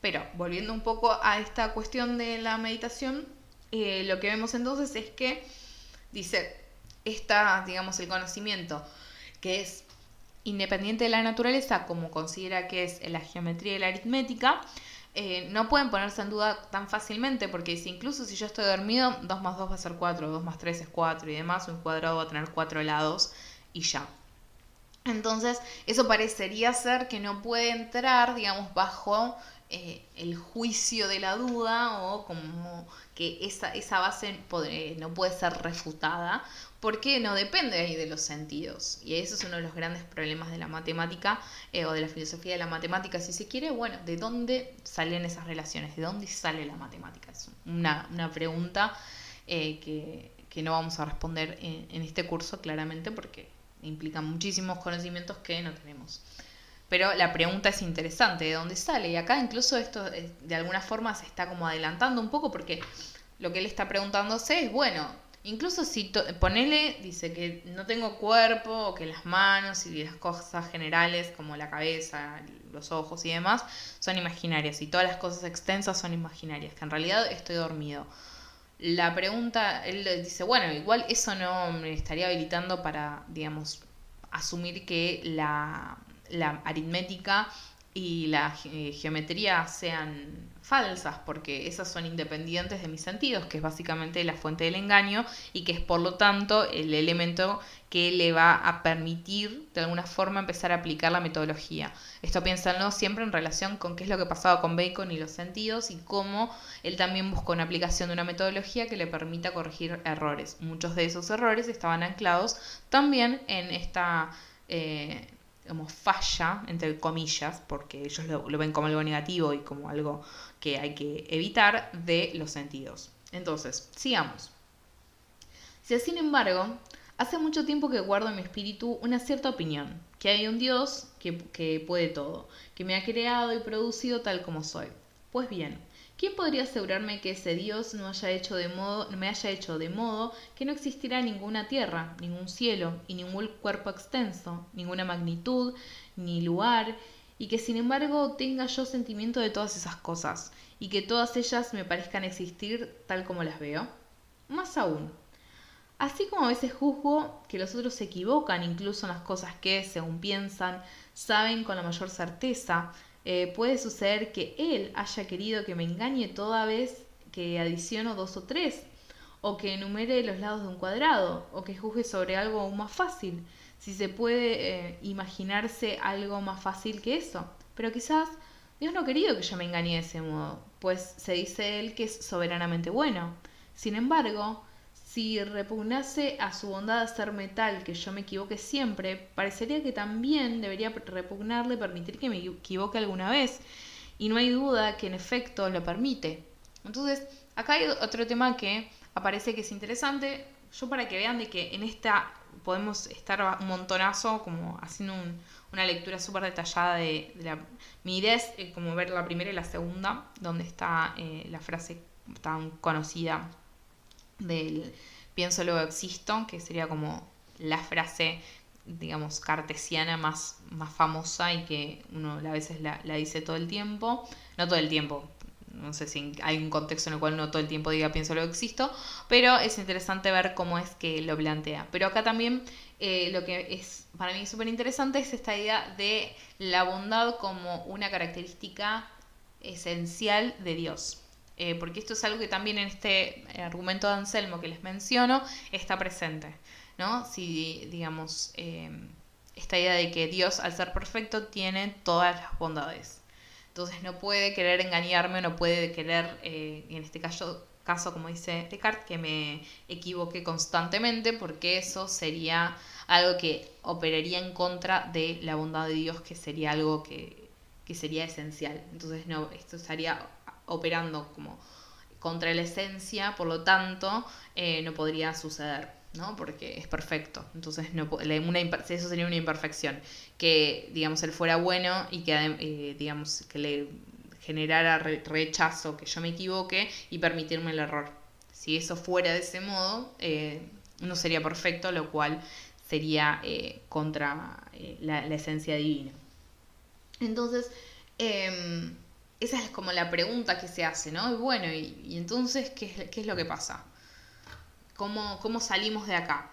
Pero volviendo un poco a esta cuestión de la meditación, eh, lo que vemos entonces es que dice, está, digamos, el conocimiento que es independiente de la naturaleza, como considera que es la geometría y la aritmética, eh, no pueden ponerse en duda tan fácilmente, porque incluso si yo estoy dormido, 2 más 2 va a ser 4, 2 más 3 es 4 y demás, un cuadrado va a tener 4 lados y ya. Entonces, eso parecería ser que no puede entrar, digamos, bajo eh, el juicio de la duda o como que esa, esa base no puede ser refutada porque no depende ahí de los sentidos. Y eso es uno de los grandes problemas de la matemática eh, o de la filosofía de la matemática, si se quiere. Bueno, ¿de dónde salen esas relaciones? ¿De dónde sale la matemática? Es una, pregunta eh, que, no vamos a responder en, este curso claramente porque implica muchísimos conocimientos que no tenemos. Pero la pregunta es interesante, ¿de dónde sale? Y acá incluso esto eh, de alguna forma se está como adelantando un poco porque lo que él está preguntándose es, bueno, Incluso si ponele, dice que no tengo cuerpo, o que las manos y las cosas generales como la cabeza, los ojos y demás son imaginarias y todas las cosas extensas son imaginarias, que en realidad estoy dormido. La pregunta, él dice, bueno, igual eso no me estaría habilitando para, digamos, asumir que la, la aritmética y la geometría sean falsas, porque esas son independientes de mis sentidos, que es básicamente la fuente del engaño y que es por lo tanto el elemento que le va a permitir de alguna forma empezar a aplicar la metodología. Esto piénsanlo siempre en relación con qué es lo que pasaba con Bacon y los sentidos y cómo él también buscó una aplicación de una metodología que le permita corregir errores. Muchos de esos errores estaban anclados también en esta... Eh, como falla, entre comillas, porque ellos lo, ven como algo negativo y como algo que hay que evitar de los sentidos. Entonces, sigamos. Si sin embargo, hace mucho tiempo que guardo en mi espíritu una cierta opinión, que hay un Dios que, que puede todo, que me ha creado y producido tal como soy. Pues bien, ¿Quién podría asegurarme que ese Dios no haya hecho de modo, me haya hecho de modo que no existirá ninguna tierra, ningún cielo y ningún cuerpo extenso, ninguna magnitud, ni lugar, y que sin embargo tenga yo sentimiento de todas esas cosas, y que todas ellas me parezcan existir tal como las veo? Más aún, así como a veces juzgo que los otros se equivocan incluso en las cosas que, según piensan, saben con la mayor certeza, eh, puede suceder que él haya querido que me engañe toda vez que adiciono dos o tres, o que enumere los lados de un cuadrado, o que juzgue sobre algo aún más fácil, si se puede eh, imaginarse algo más fácil que eso. Pero quizás Dios no ha querido que yo me engañe de ese modo, pues se dice él que es soberanamente bueno. Sin embargo, si repugnase a su bondad hacerme tal que yo me equivoque siempre, parecería que también debería repugnarle permitir que me equivoque alguna vez. Y no hay duda que en efecto lo permite. Entonces, acá hay otro tema que aparece que es interesante, yo para que vean de que en esta podemos estar un montonazo como haciendo una lectura súper detallada de, la... Mi idea es eh, como ver la primera y la segunda, donde está eh, la frase tan conocida del pienso luego existo, que sería como la frase, digamos, cartesiana más, más famosa y que uno a veces la, la dice todo el tiempo, no todo el tiempo, no sé si hay un contexto en el cual no todo el tiempo diga pienso lo existo, pero es interesante ver cómo es que lo plantea. Pero acá también eh, lo que es para mí súper interesante es esta idea de la bondad como una característica esencial de Dios. Eh, porque esto es algo que también en este argumento de Anselmo que les menciono está presente. ¿no? Si, digamos, eh, esta idea de que Dios, al ser perfecto, tiene todas las bondades. Entonces no puede querer engañarme, no puede querer, eh, en este caso, caso, como dice Descartes, que me equivoque constantemente, porque eso sería algo que operaría en contra de la bondad de Dios, que sería algo que, que sería esencial. Entonces, no, esto estaría operando como contra la esencia, por lo tanto, eh, no podría suceder. ¿no? Porque es perfecto. Entonces, no, eso sería una imperfección. Que, digamos, él fuera bueno y que, eh, digamos, que le generara rechazo, que yo me equivoque y permitirme el error. Si eso fuera de ese modo, eh, no sería perfecto, lo cual sería contra la, esencia divina. Entonces, em, esa es como la pregunta que se hace, ¿no? Y bueno, y, entonces, ¿qué ¿qué es lo que pasa? cómo, salimos de acá.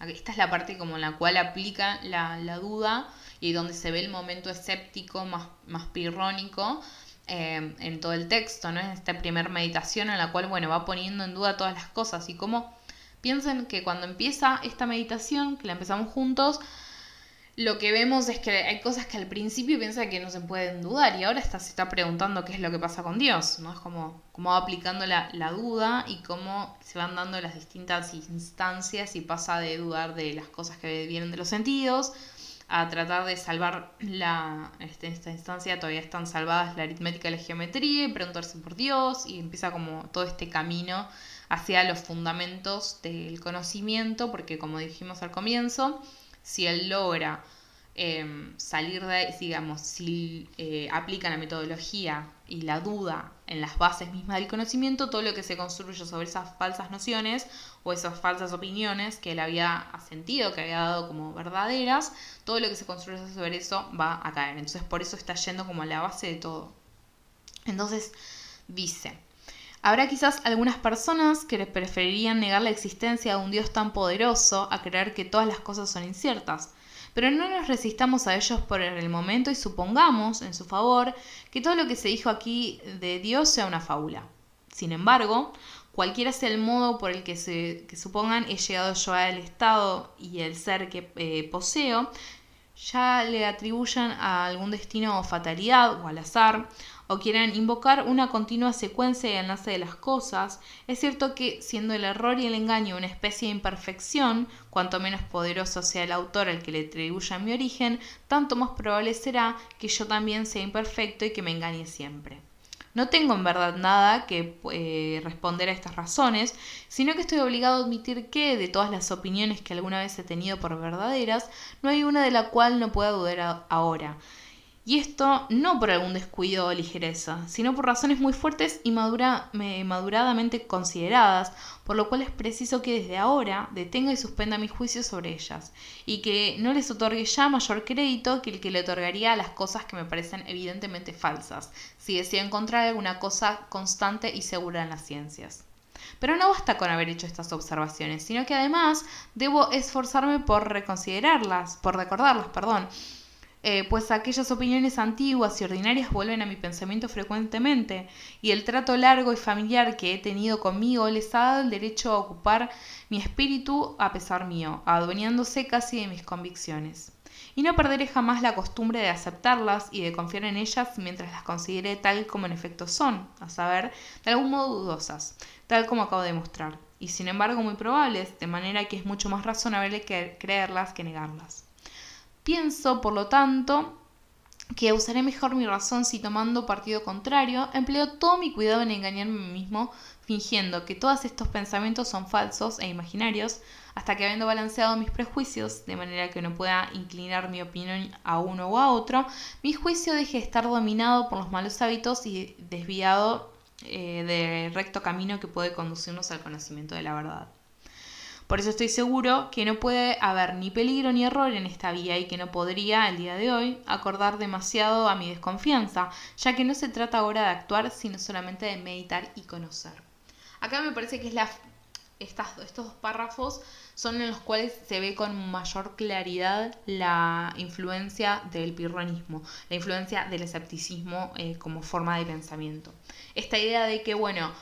Esta es la parte como en la cual aplica la, duda y donde se ve el momento escéptico más, más pirrónico eh, en todo el texto, ¿no? En esta primera meditación en la cual, bueno, va poniendo en duda todas las cosas y cómo piensen que cuando empieza esta meditación, que la empezamos juntos, lo que vemos es que hay cosas que al principio piensa que no se pueden dudar y ahora está, se está preguntando qué es lo que pasa con Dios, ¿no? Es como cómo va aplicando la, duda y cómo se van dando las distintas instancias y pasa de dudar de las cosas que vienen de los sentidos a tratar de salvar la, este, esta instancia todavía están salvadas la aritmética y la geometría y preguntarse por Dios y empieza como todo este camino hacia los fundamentos del conocimiento porque como dijimos al comienzo, si él logra em, salir de, digamos, si eh, aplica la metodología y la duda en las bases mismas del conocimiento, todo lo que se construye sobre esas falsas nociones o esas falsas opiniones que él había sentido, que había dado como verdaderas, todo lo que se construye sobre eso va a caer. Entonces por eso está yendo como a la base de todo. Entonces dice, Habrá quizás algunas personas que preferirían negar la existencia de un Dios tan poderoso a creer que todas las cosas son inciertas. Pero no nos resistamos a ellos por el momento y supongamos, en su favor, que todo lo que se dijo aquí de Dios sea una fábula. Sin embargo, cualquiera sea el modo por el que se supongan he llegado yo al estado y el ser que eh, poseo, ya le atribuyan a algún destino o fatalidad o al azar, o quieran invocar una continua secuencia de enlace de las cosas, es cierto que, siendo el error y el engaño una especie de imperfección, cuanto menos poderoso sea el autor al que le atribuya mi origen, tanto más probable será que yo también sea imperfecto y que me engañe siempre. No tengo en verdad nada que eh, responder a estas razones, sino que estoy obligado a admitir que, de todas las opiniones que alguna vez he tenido por verdaderas, no hay una de la cual no pueda dudar ahora. Y esto no por algún descuido o ligereza, sino por razones muy fuertes y maduradamente consideradas, por lo cual es preciso que desde ahora detenga y suspenda mis juicios sobre ellas, y que no les otorgue ya mayor crédito que el que le otorgaría a las cosas que me parecen evidentemente falsas, si deseo encontrar alguna cosa constante y segura en las ciencias. Pero no basta con haber hecho estas observaciones, sino que además debo esforzarme por reconsiderarlas, por recordarlas, perdón, eh, pues aquellas opiniones antiguas y ordinarias vuelven a mi pensamiento frecuentemente, y el trato largo y familiar que he tenido conmigo les ha dado el derecho a ocupar mi espíritu a pesar mío, adueñándose casi de mis convicciones. Y no perderé jamás la costumbre de aceptarlas y de confiar en ellas mientras las considere tal como en efecto son, a saber, de algún modo dudosas, tal como acabo de mostrar, y sin embargo muy probables, de manera que es mucho más razonable creerlas que negarlas. Pienso, por lo tanto, que usaré mejor mi razón si tomando partido contrario, empleo todo mi cuidado en engañarme a mí mismo, fingiendo que todos estos pensamientos son falsos e imaginarios, hasta que habiendo balanceado mis prejuicios, de manera que no pueda inclinar mi opinión a uno o a otro, mi juicio deje de estar dominado por los malos hábitos y desviado eh, del recto camino que puede conducirnos al conocimiento de la verdad. Por eso estoy seguro que no puede haber ni peligro ni error en esta vía y que no podría, el día de hoy, acordar demasiado a mi desconfianza, ya que no se trata ahora de actuar, sino solamente de meditar y conocer. Acá me parece que es la, estas, estos dos párrafos son en los cuales se ve con mayor claridad la influencia del pirronismo, la influencia del escepticismo eh, como forma de pensamiento. Esta idea de que, bueno,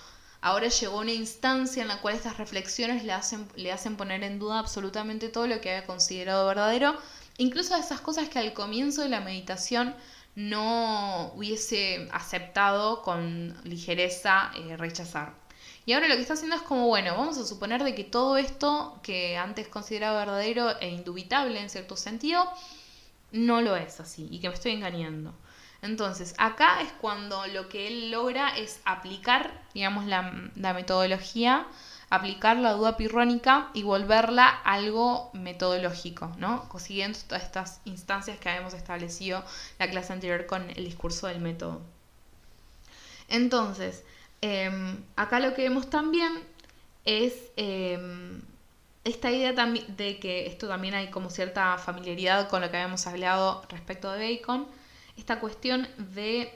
ahora llegó una instancia en la cual estas reflexiones le hacen, le hacen poner en duda absolutamente todo lo que había considerado verdadero, incluso esas cosas que al comienzo de la meditación no hubiese aceptado con ligereza eh, rechazar. Y ahora lo que está haciendo es como, bueno, vamos a suponer de que todo esto que antes consideraba verdadero e indubitable en cierto sentido, no lo es así y que me estoy engañando. Entonces, acá es cuando lo que él logra es aplicar, digamos, la, metodología, aplicar la duda pirrónica y volverla algo metodológico, ¿no? Consiguiendo todas estas instancias que habíamos establecido la clase anterior con el discurso del método. Entonces, Em, acá lo que vemos también es em, esta idea de que esto también hay como cierta familiaridad con lo que habíamos hablado respecto de Bacon, esta cuestión de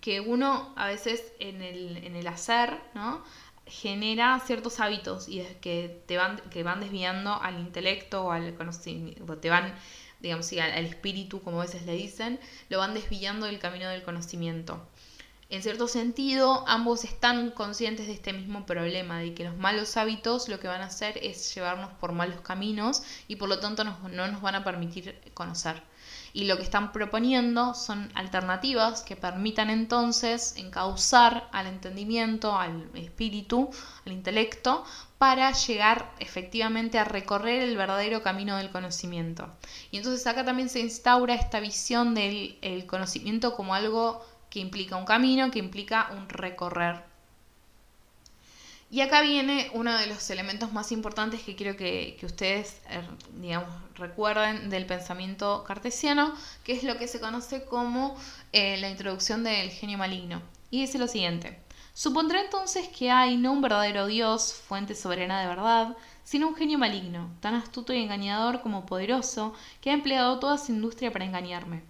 que uno a veces en el, en el hacer, ¿no? genera ciertos hábitos y es que te van, que van desviando al intelecto o al conocimiento, te van, digamos, al, al espíritu, como a veces le dicen, lo van desviando del camino del conocimiento. En cierto sentido, ambos están conscientes de este mismo problema, de que los malos hábitos lo que van a hacer es llevarnos por malos caminos y por lo tanto no nos van a permitir conocer. Y lo que están proponiendo son alternativas que permitan entonces encauzar al entendimiento, al espíritu, al intelecto, para llegar efectivamente a recorrer el verdadero camino del conocimiento. Y entonces acá también se instaura esta visión del conocimiento como algo que implica un camino, que implica un recorrer. Y acá viene uno de los elementos más importantes que quiero que, ustedes, eh, digamos, recuerden del pensamiento cartesiano, que es lo que se conoce como eh, la introducción del genio maligno. Y dice lo siguiente. Supondré entonces que hay no un verdadero Dios, fuente soberana de verdad, sino un genio maligno, tan astuto y engañador como poderoso, que ha empleado toda su industria para engañarme.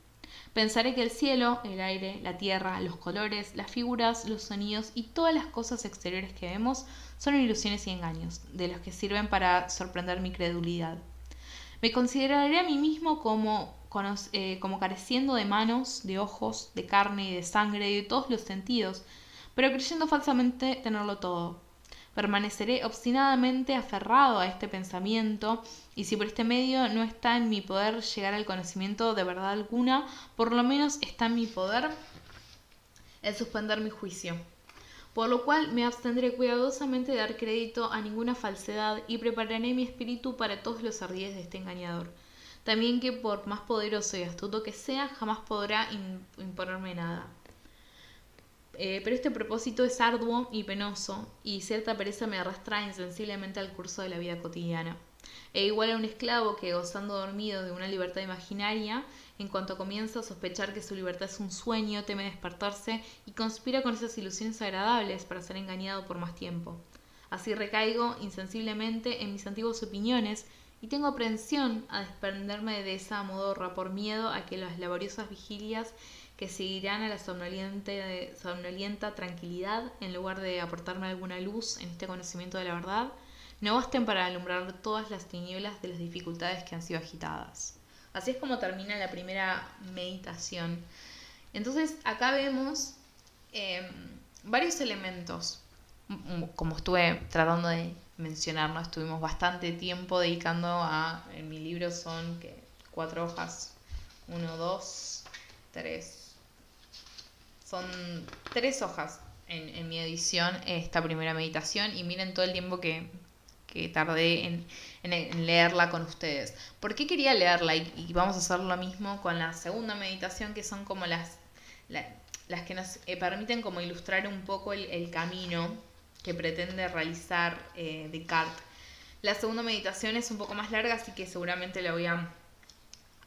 Pensaré que el cielo, el aire, la tierra, los colores, las figuras, los sonidos y todas las cosas exteriores que vemos son ilusiones y engaños, de los que sirven para sorprender mi credulidad. Me consideraré a mí mismo como, eh, como careciendo de manos, de ojos, de carne y de sangre y de todos los sentidos, pero creyendo falsamente tenerlo todo permaneceré obstinadamente aferrado a este pensamiento y si por este medio no está en mi poder llegar al conocimiento de verdad alguna, por lo menos está en mi poder el suspender mi juicio. Por lo cual me abstendré cuidadosamente de dar crédito a ninguna falsedad y prepararé mi espíritu para todos los ardides de este engañador. También que por más poderoso y astuto que sea, jamás podrá imponerme nada. Eh, pero este propósito es arduo y penoso, y cierta pereza me arrastra insensiblemente al curso de la vida cotidiana. E igual a un esclavo que, gozando dormido de una libertad imaginaria, en cuanto comienza a sospechar que su libertad es un sueño, teme despertarse y conspira con esas ilusiones agradables para ser engañado por más tiempo. Así recaigo insensiblemente en mis antiguas opiniones y tengo aprensión a desprenderme de esa modorra por miedo a que las laboriosas vigilias que seguirán a la somnolienta tranquilidad en lugar de aportarme alguna luz en este conocimiento de la verdad, no basten para alumbrar todas las tinieblas de las dificultades que han sido agitadas. Así es como termina la primera meditación. Entonces acá vemos em, varios elementos, como estuve tratando de mencionar, ¿no? estuvimos bastante tiempo dedicando a, en mi libro son que cuatro hojas, uno, dos, tres, son tres hojas en, mi edición esta primera meditación y miren todo el tiempo que, que tardé en, leerla con ustedes. ¿Por qué quería leerla? Y, vamos a hacer lo mismo con la segunda meditación, que son como las, las que nos eh, permiten como ilustrar un poco el, camino que pretende realizar eh, Descartes. La segunda meditación es un poco más larga, así que seguramente la voy a,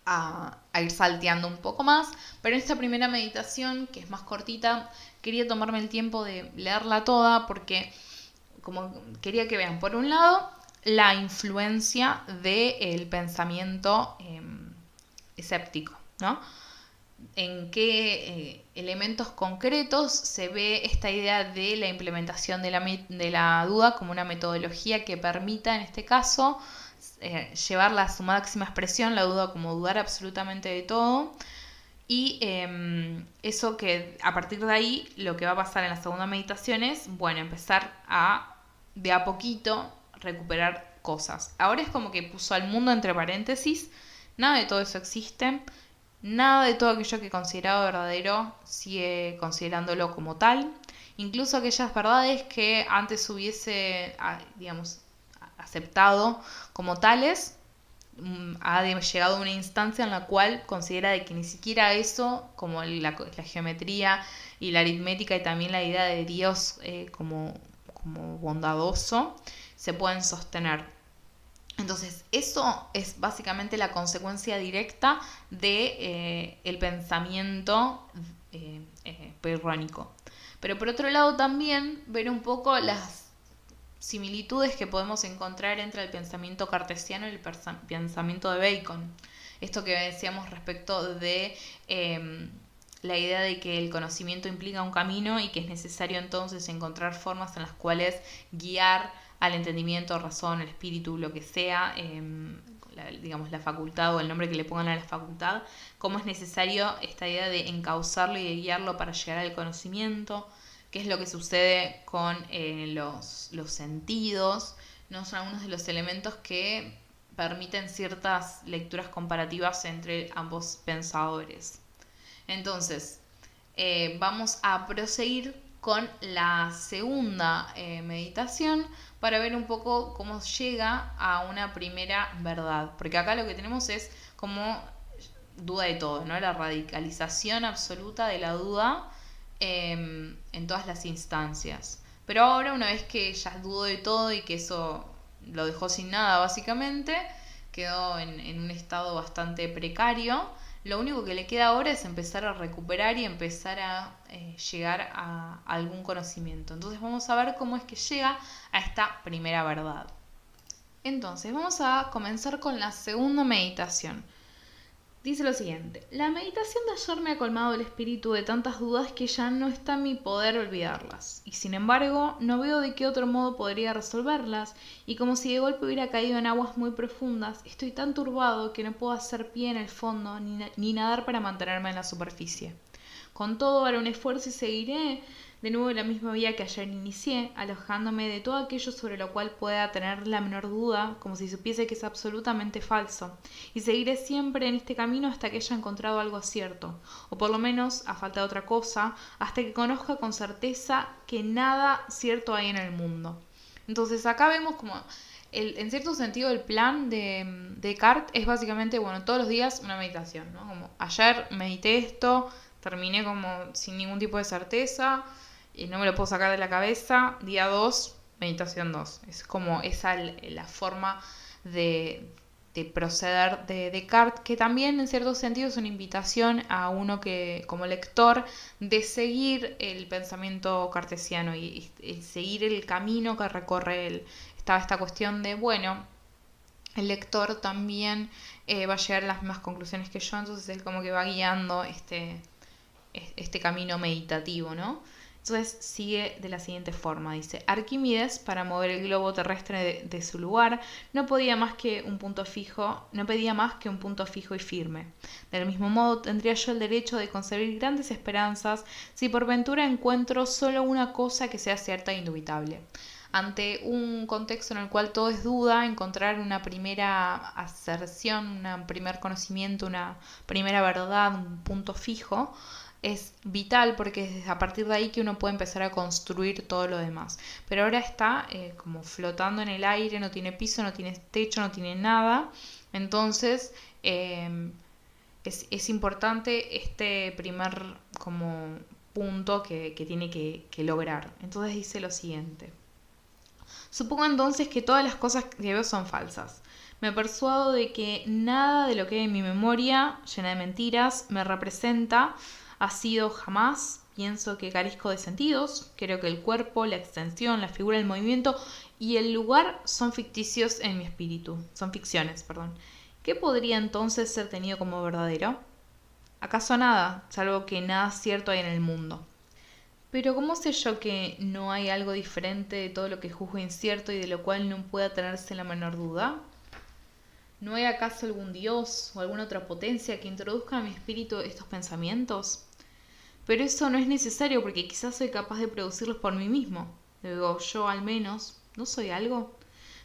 a, ir salteando un poco más. Pero en esta primera meditación, que es más cortita, quería tomarme el tiempo de leerla toda porque como quería que vean, por un lado, la influencia del pensamiento em, escéptico, ¿no? En qué eh, elementos concretos se ve esta idea de la implementación de la, de la duda como una metodología que permita, en este caso, eh, llevarla a su máxima expresión, la duda como dudar absolutamente de todo. Y em, eso que a partir de ahí lo que va a pasar en la segunda meditación es, bueno, empezar a de a poquito recuperar cosas. Ahora es como que puso al mundo entre paréntesis, nada de todo eso existe, nada de todo aquello que consideraba verdadero sigue considerándolo como tal, incluso aquellas verdades que antes hubiese, ah, digamos, aceptado como tales, mm, ha llegado a una instancia en la cual considera de que ni siquiera eso, como la, geometría y la aritmética y también la idea de Dios eh, como como bondadoso, se pueden sostener. Entonces, eso es básicamente la consecuencia directa de eh, el pensamiento eh, eh Pero por otro lado también ver un poco las similitudes que podemos encontrar entre el pensamiento cartesiano y el pensamiento de Bacon. Esto que decíamos respecto de em, la idea de que el conocimiento implica un camino y que es necesario entonces encontrar formas en las cuales guiar al entendimiento, razón, el espíritu, lo que sea, em, digamos la facultad o el nombre que le pongan a la facultad, cómo es necesario esta idea de encauzarlo y de guiarlo para llegar al conocimiento, qué es lo que sucede con eh, los, sentidos, ¿no? son algunos de los elementos que permiten ciertas lecturas comparativas entre ambos pensadores. Entonces, eh, vamos a proseguir con la segunda eh, meditación para ver un poco cómo llega a una primera verdad. Porque acá lo que tenemos es como duda de todo, ¿no? La radicalización absoluta de la duda em, en todas las instancias. Pero ahora, una vez que ya dudó de todo y que eso lo dejó sin nada, básicamente, quedó en un estado bastante precario lo único que le queda ahora es empezar a recuperar y empezar a eh, llegar a algún conocimiento. Entonces vamos a ver cómo es que llega a esta primera verdad. Entonces vamos a comenzar con la segunda meditación. Dice lo siguiente, la meditación de ayer me ha colmado el espíritu de tantas dudas que ya no está en mi poder olvidarlas, y sin embargo no veo de qué otro modo podría resolverlas, y como si de golpe hubiera caído en aguas muy profundas, estoy tan turbado que no puedo hacer pie en el fondo ni, ni nadar para mantenerme en la superficie. Con todo haré un esfuerzo y seguiré de nuevo la misma vía que ayer inicié, alojándome de todo aquello sobre lo cual pueda tener la menor duda, como si supiese que es absolutamente falso, y seguiré siempre en este camino hasta que haya encontrado algo cierto, o por lo menos, a falta de otra cosa, hasta que conozca con certeza que nada cierto hay en el mundo. Entonces acá vemos como el, en cierto sentido el plan de, Descartes es básicamente, bueno, todos los días una meditación, ¿no? Como ayer medité esto, terminé como sin ningún tipo de certeza, y no me lo puedo sacar de la cabeza. Día 2, meditación 2. Es como esa la forma de, proceder de Descartes, que también en cierto sentido es una invitación a uno que como lector de seguir el pensamiento cartesiano y, seguir el camino que recorre él. Estaba esta cuestión de, bueno, el lector también eh, va a llegar a las mismas conclusiones que yo, entonces él como que va guiando este, este camino meditativo, ¿no? Entonces sigue de la siguiente forma, dice, Arquímedes, para mover el globo terrestre de, su lugar, no podía más que un punto fijo, no pedía más que un punto fijo y firme. Del mismo modo, tendría yo el derecho de concebir grandes esperanzas si por ventura encuentro solo una cosa que sea cierta e indubitable. Ante un contexto en el cual todo es duda, encontrar una primera aserción, un primer conocimiento, una primera verdad, un punto fijo, es vital porque es a partir de ahí que uno puede empezar a construir todo lo demás. Pero ahora está eh, como flotando en el aire, no tiene piso, no tiene techo, no tiene nada. Entonces em, es, importante este primer como punto que, tiene que, que lograr. Entonces dice lo siguiente. Supongo entonces que todas las cosas que veo son falsas. Me persuado de que nada de lo que hay en mi memoria, llena de mentiras, me representa ha sido jamás. Pienso que carizco de sentidos, creo que el cuerpo, la extensión, la figura, el movimiento y el lugar son ficticios en mi espíritu, son ficciones, perdón. ¿Qué podría entonces ser tenido como verdadero? ¿Acaso nada, salvo que nada cierto hay en el mundo? Pero ¿cómo sé yo que no hay algo diferente de todo lo que juzgo incierto y de lo cual no pueda tenerse la menor duda? ¿No hay acaso algún dios o alguna otra potencia que introduzca a mi espíritu estos pensamientos? Pero eso no es necesario porque quizás soy capaz de producirlos por mí mismo. Luego, yo al menos, ¿no soy algo?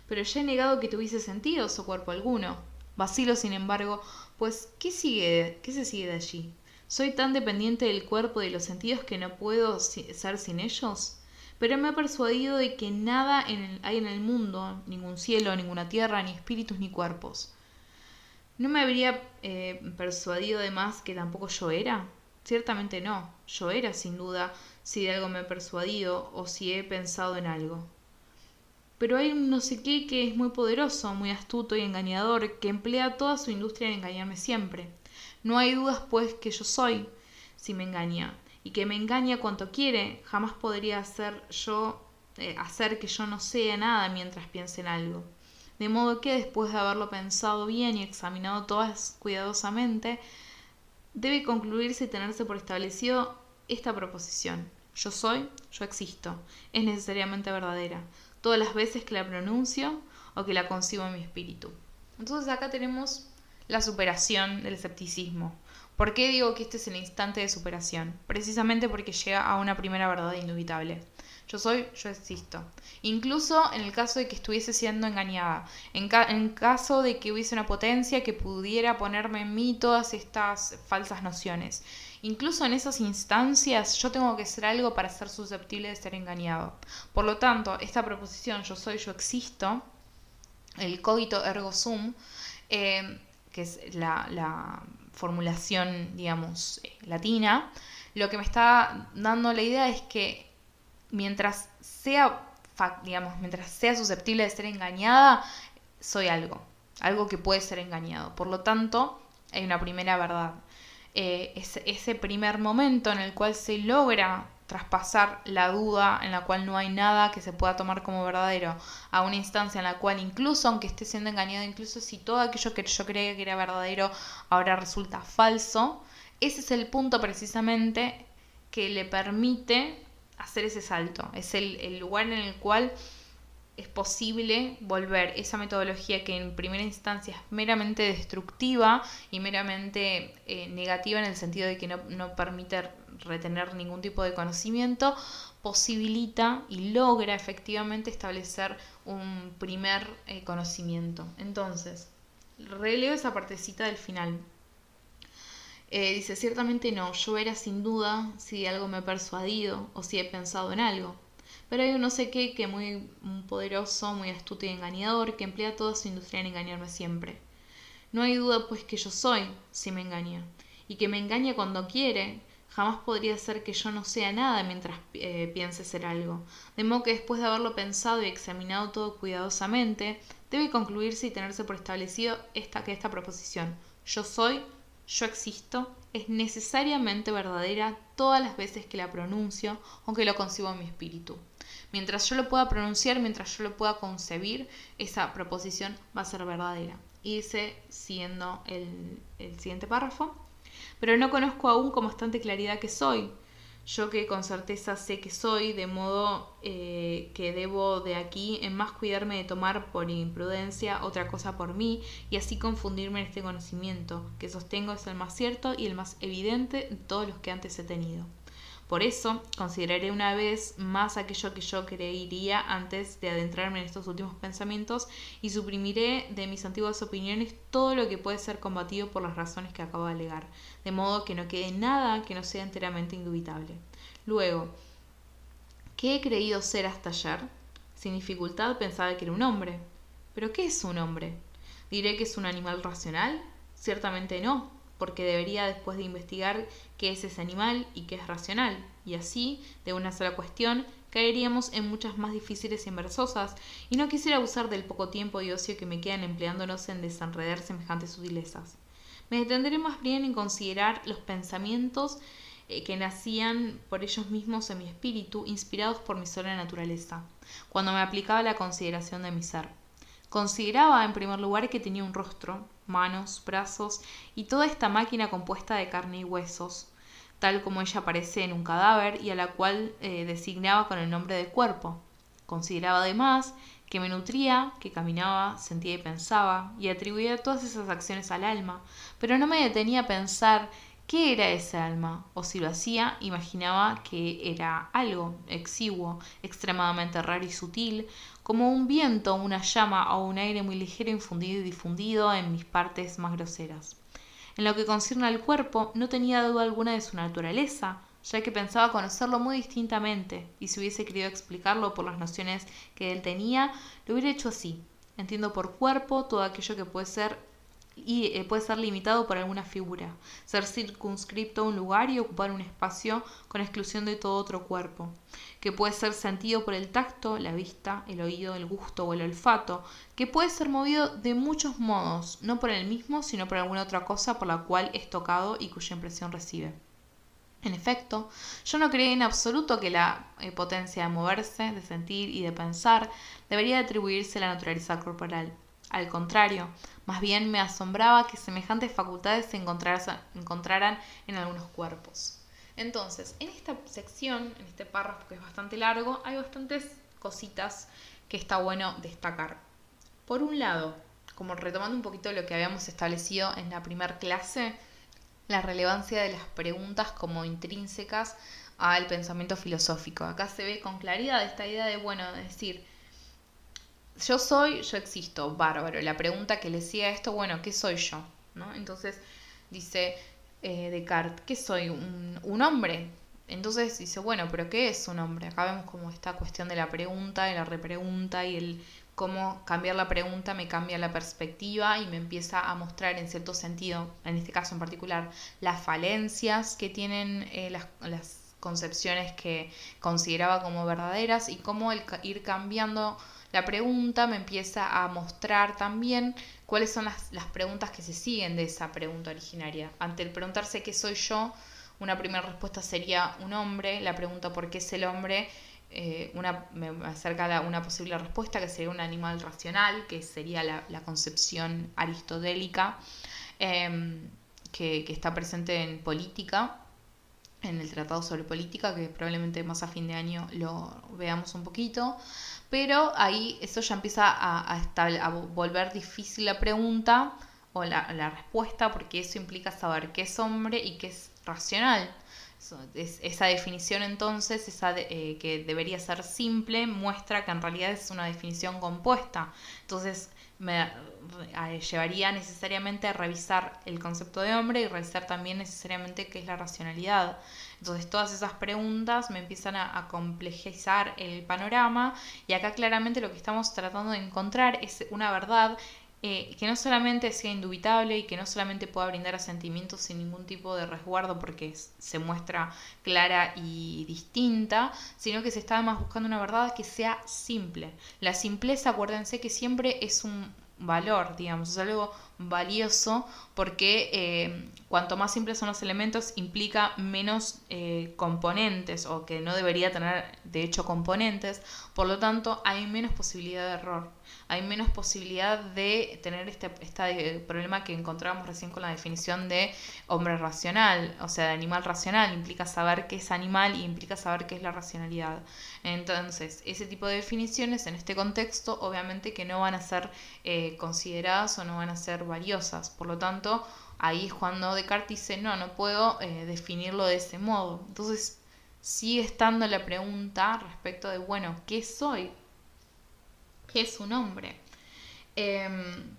Pero ya he negado que tuviese sentido o cuerpo alguno. Vacilo, sin embargo, pues ¿qué sigue? ¿Qué se sigue de allí? ¿Soy tan dependiente del cuerpo y de los sentidos que no puedo ser sin ellos? Pero me he persuadido de que nada hay en el mundo, ningún cielo, ninguna tierra, ni espíritus, ni cuerpos. ¿No me habría eh, persuadido además que tampoco yo era? Ciertamente no, yo era sin duda si de algo me he persuadido o si he pensado en algo. Pero hay un no sé qué que es muy poderoso, muy astuto y engañador, que emplea toda su industria en engañarme siempre. No hay dudas, pues, que yo soy, si me engaña, y que me engaña cuanto quiere, jamás podría hacer yo eh, hacer que yo no sea nada mientras piense en algo. De modo que después de haberlo pensado bien y examinado todas cuidadosamente, debe concluirse y tenerse por establecido esta proposición. Yo soy, yo existo. Es necesariamente verdadera. Todas las veces que la pronuncio o que la concibo en mi espíritu. Entonces acá tenemos la superación del escepticismo. ¿Por qué digo que este es el instante de superación? Precisamente porque llega a una primera verdad indubitable. Yo soy, yo existo. Incluso en el caso de que estuviese siendo engañada, en, caso de que hubiese una potencia que pudiera ponerme en mí todas estas falsas nociones. Incluso en esas instancias yo tengo que ser algo para ser susceptible de ser engañado. Por lo tanto, esta proposición yo soy, yo existo, el cogito ergo sum, eh, que es la formulación, digamos, eh, latina, lo que me está dando la idea es que mientras sea, digamos, mientras sea susceptible de ser engañada, soy algo, algo que puede ser engañado. Por lo tanto, hay una primera verdad. Eh, ese primer momento en el cual se logra traspasar la duda en la cual no hay nada que se pueda tomar como verdadero a una instancia en la cual incluso aunque esté siendo engañado, incluso si todo aquello que yo creía que era verdadero ahora resulta falso, ese es el punto precisamente que le permite hacer ese salto. Es el, lugar en el cual es posible volver esa metodología que en primera instancia es meramente destructiva y meramente eh, negativa en el sentido de que no, permite retener ningún tipo de conocimiento, posibilita y logra efectivamente establecer un primer eh, conocimiento. Entonces, releo esa partecita del final. Eh, dice, ciertamente no, yo era sin duda si algo me he persuadido o si he pensado en algo. Pero hay un no sé qué que muy, poderoso, muy astuto y engañador, que emplea toda su industria en engañarme siempre. No hay duda pues que yo soy, si me engaña, y que me engaña cuando quiere, jamás podría ser que yo no sea nada mientras eh, piense ser algo. De modo que después de haberlo pensado y examinado todo cuidadosamente, debe concluirse y tenerse por establecido esta, que esta proposición, yo soy, yo existo es necesariamente verdadera todas las veces que la pronuncio o que lo concibo en mi espíritu. Mientras yo lo pueda pronunciar, mientras yo lo pueda concebir, esa proposición va a ser verdadera. Y dice, siguiendo el, el siguiente párrafo, pero no conozco aún con bastante claridad que soy, yo que con certeza sé que soy, de modo eh, que debo de aquí en más cuidarme de tomar por imprudencia otra cosa por mí y así confundirme en este conocimiento, que sostengo es el más cierto y el más evidente de todos los que antes he tenido. Por eso consideraré una vez más aquello que yo creería antes de adentrarme en estos últimos pensamientos y suprimiré de mis antiguas opiniones todo lo que puede ser combatido por las razones que acabo de alegar, de modo que no quede nada que no sea enteramente indubitable. Luego, ¿qué he creído ser hasta ayer? Sin dificultad pensaba que era un hombre. ¿Pero qué es un hombre? ¿Diré que es un animal racional? Ciertamente no, porque debería después de investigar qué es ese animal y qué es racional, y así, de una sola cuestión, caeríamos en muchas más difíciles y enversosas, y no quisiera abusar del poco tiempo y ocio que me quedan empleándonos en desenredar semejantes sutilezas. Me detendré más bien en considerar los pensamientos eh, que nacían por ellos mismos en mi espíritu, inspirados por mi sola naturaleza, cuando me aplicaba la consideración de mi ser. Consideraba, en primer lugar, que tenía un rostro, manos, brazos y toda esta máquina compuesta de carne y huesos, tal como ella aparece en un cadáver y a la cual eh, designaba con el nombre de cuerpo. Consideraba además que me nutría, que caminaba, sentía y pensaba, y atribuía todas esas acciones al alma, pero no me detenía a pensar qué era ese alma, o si lo hacía, imaginaba que era algo exiguo, extremadamente raro y sutil, como un viento, una llama o un aire muy ligero infundido y difundido en mis partes más groseras. En lo que concierne al cuerpo, no tenía duda alguna de su naturaleza, ya que pensaba conocerlo muy distintamente, y si hubiese querido explicarlo por las nociones que él tenía, lo hubiera hecho así. Entiendo por cuerpo todo aquello que puede ser y eh, puede ser limitado por alguna figura, ser circunscripto a un lugar y ocupar un espacio con exclusión de todo otro cuerpo, que puede ser sentido por el tacto, la vista, el oído, el gusto o el olfato, que puede ser movido de muchos modos, no por el mismo, sino por alguna otra cosa por la cual es tocado y cuya impresión recibe. En efecto, yo no creía en absoluto que la eh, potencia de moverse, de sentir y de pensar debería atribuirse a la naturaleza corporal. Al contrario, más bien me asombraba que semejantes facultades se encontraran en algunos cuerpos. Entonces, en esta sección, en este párrafo que es bastante largo, hay bastantes cositas que está bueno destacar. Por un lado, como retomando un poquito lo que habíamos establecido en la primera clase, la relevancia de las preguntas como intrínsecas al pensamiento filosófico. Acá se ve con claridad esta idea de, bueno, decir, yo soy, yo existo, bárbaro. La pregunta que le sigue a esto, bueno, ¿qué soy yo? ¿No? Entonces dice eh, Descartes, ¿qué soy? Un, hombre. Entonces dice, bueno, pero ¿qué es un hombre? Acá vemos como esta cuestión de la pregunta y la repregunta y el cómo cambiar la pregunta me cambia la perspectiva y me empieza a mostrar en cierto sentido, en este caso en particular, las falencias que tienen eh, las, las concepciones que consideraba como verdaderas y cómo el ir cambiando la pregunta me empieza a mostrar también cuáles son las, las preguntas que se siguen de esa pregunta originaria. Ante el preguntarse qué soy yo, una primera respuesta sería un hombre, la pregunta por qué es el hombre, eh, una, me acerca a una posible respuesta que sería un animal racional, que sería la, concepción aristotélica em, que, que, está presente en política, en el Tratado sobre Política, que probablemente más a fin de año lo veamos un poquito. Pero ahí eso ya empieza a, a, volver difícil la pregunta o la, respuesta, porque eso implica saber qué es hombre y qué es racional. esa definición entonces, esa eh, que debería ser simple, muestra que en realidad es una definición compuesta. Entonces me llevaría necesariamente a revisar el concepto de hombre y revisar también necesariamente qué es la racionalidad. Entonces todas esas preguntas me empiezan a, complejizar el panorama y acá claramente lo que estamos tratando de encontrar es una verdad eh, que no solamente sea indubitable y que no solamente pueda brindar asentimientos sin ningún tipo de resguardo porque se muestra clara y distinta, sino que se está además buscando una verdad que sea simple. La simpleza, acuérdense que siempre es un valor, digamos, es algo valioso porque eh, cuanto más simples son los elementos implica menos eh, componentes o que no debería tener de hecho componentes, por lo tanto hay menos posibilidad de error, hay menos posibilidad de tener este, este problema que encontrábamos recién con la definición de hombre racional, o sea, de animal racional, implica saber qué es animal y implica saber qué es la racionalidad. Entonces, ese tipo de definiciones en este contexto obviamente que no van a ser eh, consideradas o no van a ser valiosas. Por lo tanto, ahí es cuando Descartes dice, no, no puedo eh, definirlo de ese modo. Entonces, sigue estando la pregunta respecto de, bueno, ¿qué soy? ¿Qué es un hombre? Em,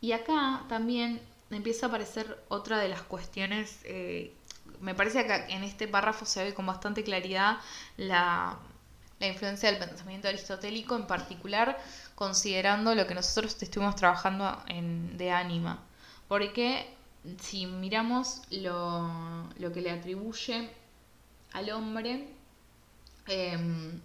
y acá también empieza a aparecer otra de las cuestiones, eh, me parece que en este párrafo se ve con bastante claridad la, la influencia del pensamiento aristotélico, en particular considerando lo que nosotros estuvimos trabajando en, de ánima. Porque si miramos lo, lo que le atribuye al hombre, em,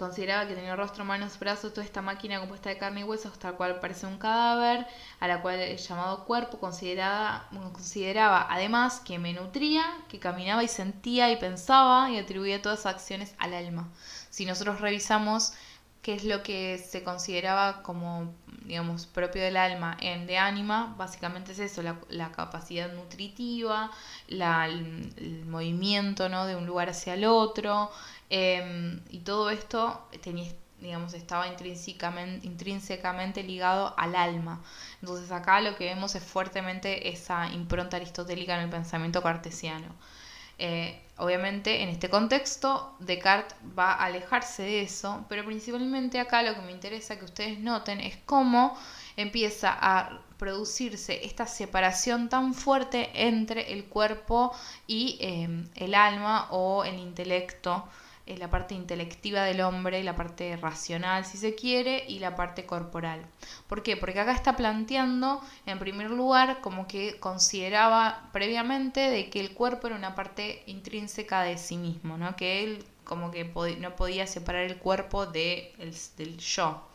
consideraba que tenía rostro, manos, brazos, toda esta máquina compuesta de carne y huesos, tal cual parece un cadáver, a la cual el llamado cuerpo consideraba, consideraba además que me nutría, que caminaba y sentía y pensaba y atribuía todas esas acciones al alma. Si nosotros revisamos qué es lo que se consideraba como, digamos, propio del alma en de ánima, básicamente es eso, la, capacidad nutritiva, la, el, movimiento ¿no? de un lugar hacia el otro, em, y todo esto tenía, digamos, estaba intrínsecamente, intrínsecamente ligado al alma. Entonces acá lo que vemos es fuertemente esa impronta aristotélica en el pensamiento cartesiano. Eh, obviamente en este contexto Descartes va a alejarse de eso, pero principalmente acá lo que me interesa que ustedes noten es cómo empieza a producirse esta separación tan fuerte entre el cuerpo y eh, el alma o el intelecto la parte intelectiva del hombre, la parte racional si se quiere y la parte corporal. ¿Por qué? Porque acá está planteando en primer lugar como que consideraba previamente de que el cuerpo era una parte intrínseca de sí mismo, ¿no? que él como que no podía separar el cuerpo de del yo.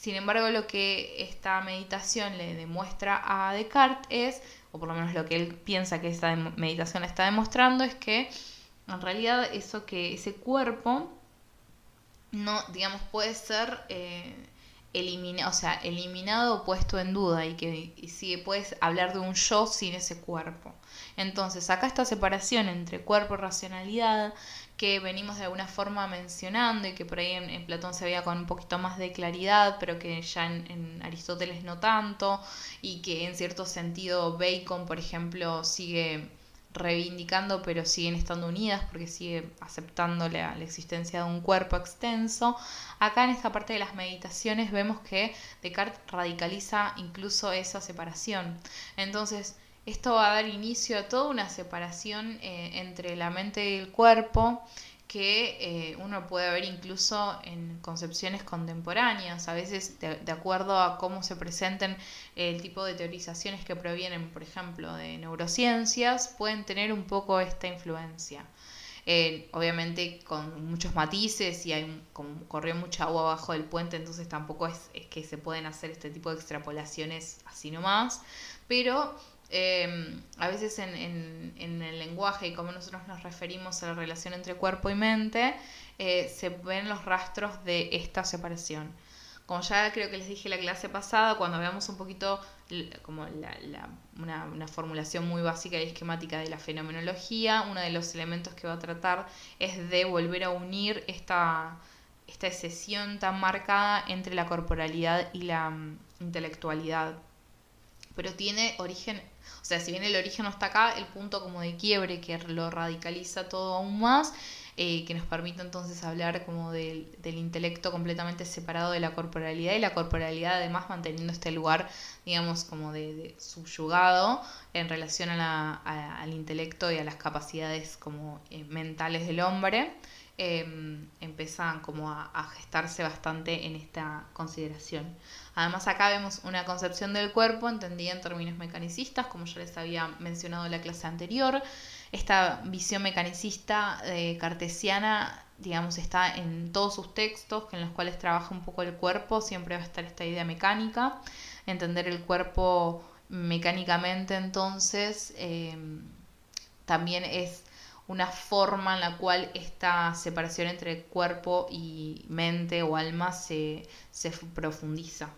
Sin embargo, lo que esta meditación le demuestra a Descartes es, o por lo menos lo que él piensa que esta meditación está demostrando, es que en realidad eso que ese cuerpo no, digamos, puede ser eh, eliminado, o sea, eliminado o puesto en duda y que si puedes hablar de un yo sin ese cuerpo. Entonces, acá esta separación entre cuerpo y racionalidad que venimos de alguna forma mencionando y que por ahí en, Platón se veía con un poquito más de claridad, pero que ya en, Aristóteles no tanto, y que en cierto sentido Bacon, por ejemplo, sigue reivindicando, pero siguen estando unidas porque sigue aceptando la, existencia de un cuerpo extenso. Acá en esta parte de las meditaciones vemos que Descartes radicaliza incluso esa separación. Entonces, esto va a dar inicio a toda una separación eh, entre la mente y el cuerpo que eh, uno puede ver incluso en concepciones contemporáneas, a veces de, acuerdo a cómo se presenten el tipo de teorizaciones que provienen, por ejemplo, de neurociencias, pueden tener un poco esta influencia. Eh, obviamente con muchos matices y hay como corrió mucha agua abajo del puente, entonces tampoco es, es que se pueden hacer este tipo de extrapolaciones así nomás, pero Em, a veces en, el lenguaje y cómo nosotros nos referimos a la relación entre cuerpo y mente, eh, se ven los rastros de esta separación. Como ya creo que les dije la clase pasada, cuando veamos un poquito como una, formulación muy básica y esquemática de la fenomenología, uno de los elementos que va a tratar es de volver a unir esta, esta excesión tan marcada entre la corporalidad y la mm, intelectualidad. Pero tiene origen o sea, si bien el origen no está acá, el punto como de quiebre que lo radicaliza todo aún más, eh, que nos permite entonces hablar como del, intelecto completamente separado de la corporalidad y la corporalidad además manteniendo este lugar, digamos, como de, subyugado en relación al intelecto y a las capacidades como eh, mentales del hombre. Empiezan como a, gestarse bastante en esta consideración. Además acá vemos una concepción del cuerpo entendida en términos mecanicistas, como ya les había mencionado en la clase anterior. Esta visión mecanicista eh, cartesiana, digamos, está en todos sus textos, en los cuales trabaja un poco el cuerpo, siempre va a estar esta idea mecánica, entender el cuerpo mecánicamente entonces em, también es una forma en la cual esta separación entre cuerpo y mente o alma se, profundiza.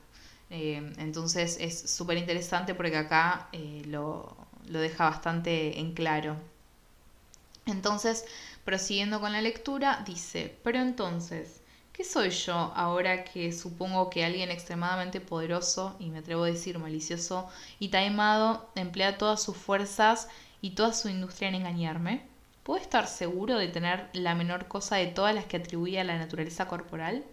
Eh, entonces es súper interesante porque acá eh, lo, lo deja bastante en claro. Entonces, prosiguiendo con la lectura, dice, pero entonces, ¿qué soy yo ahora que supongo que alguien extremadamente poderoso, y me atrevo a decir malicioso y taimado, emplea todas sus fuerzas y toda su industria en engañarme? ¿Puedo estar seguro de tener la menor cosa de todas las que atribuía a la naturaleza corporal?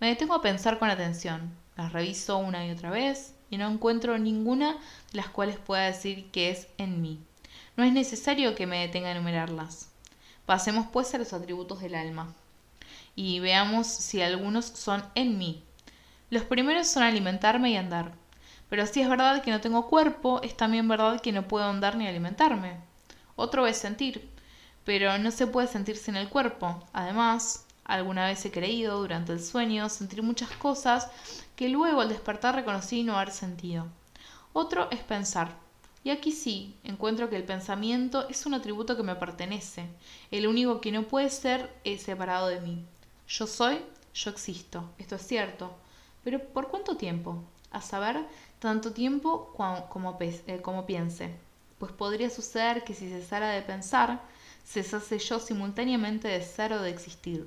Me detengo a pensar con atención, las reviso una y otra vez y no encuentro ninguna de las cuales pueda decir que es en mí. No es necesario que me detenga a enumerarlas. Pasemos pues a los atributos del alma y veamos si algunos son en mí. Los primeros son alimentarme y andar. Pero si es verdad que no tengo cuerpo, es también verdad que no puedo andar ni alimentarme. Otro es sentir, pero no se puede sentir sin el cuerpo. Además, alguna vez he creído durante el sueño sentir muchas cosas que luego al despertar reconocí no haber sentido. Otro es pensar. Y aquí sí, encuentro que el pensamiento es un atributo que me pertenece, el único que no puede ser es separado de mí. Yo soy, yo existo, esto es cierto. Pero ¿por cuánto tiempo? A saber, tanto tiempo como, eh, como piense. Pues podría suceder que si cesara de pensar, cesase yo simultáneamente de ser o de existir.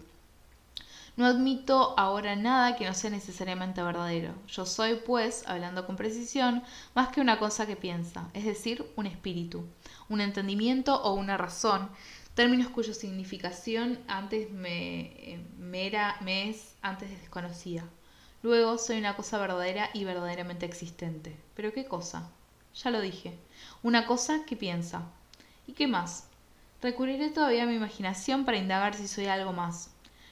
No admito ahora nada que no sea necesariamente verdadero. Yo soy, pues, hablando con precisión, más que una cosa que piensa, es decir, un espíritu, un entendimiento o una razón, términos cuya significación antes me, eh, me, era, me es antes desconocida. Luego soy una cosa verdadera y verdaderamente existente. ¿Pero qué cosa? Ya lo dije. Una cosa que piensa. ¿Y qué más? Recurriré todavía a mi imaginación para indagar si soy algo más.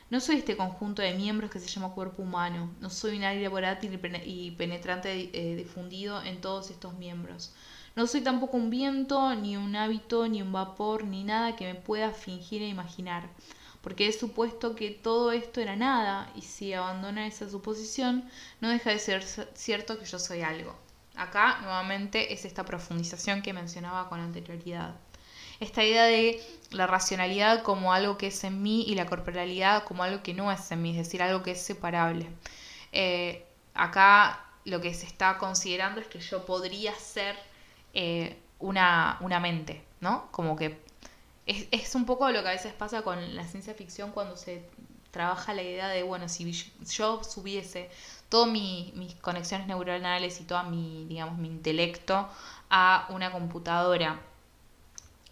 No soy este conjunto de miembros que se llama cuerpo humano. No soy un aire volátil y penetrante eh, difundido en todos estos miembros. No soy tampoco un viento, ni un hábito, ni un vapor, ni nada que me pueda fingir e imaginar, porque he supuesto que todo esto era nada, y si abandona esa suposición, no deja de ser cierto que yo soy algo. Acá nuevamente es esta profundización que mencionaba con anterioridad. Esta idea de la racionalidad como algo que es en mí y la corporalidad como algo que no es en mí, es decir, algo que es separable. Eh, acá lo que se está considerando es que yo podría ser eh, una, una, mente, ¿no? Como que es, es, un poco lo que a veces pasa con la ciencia ficción cuando se trabaja la idea de, bueno, si yo subiese todas mi, mis conexiones neuronales y todo mi, digamos, mi intelecto a una computadora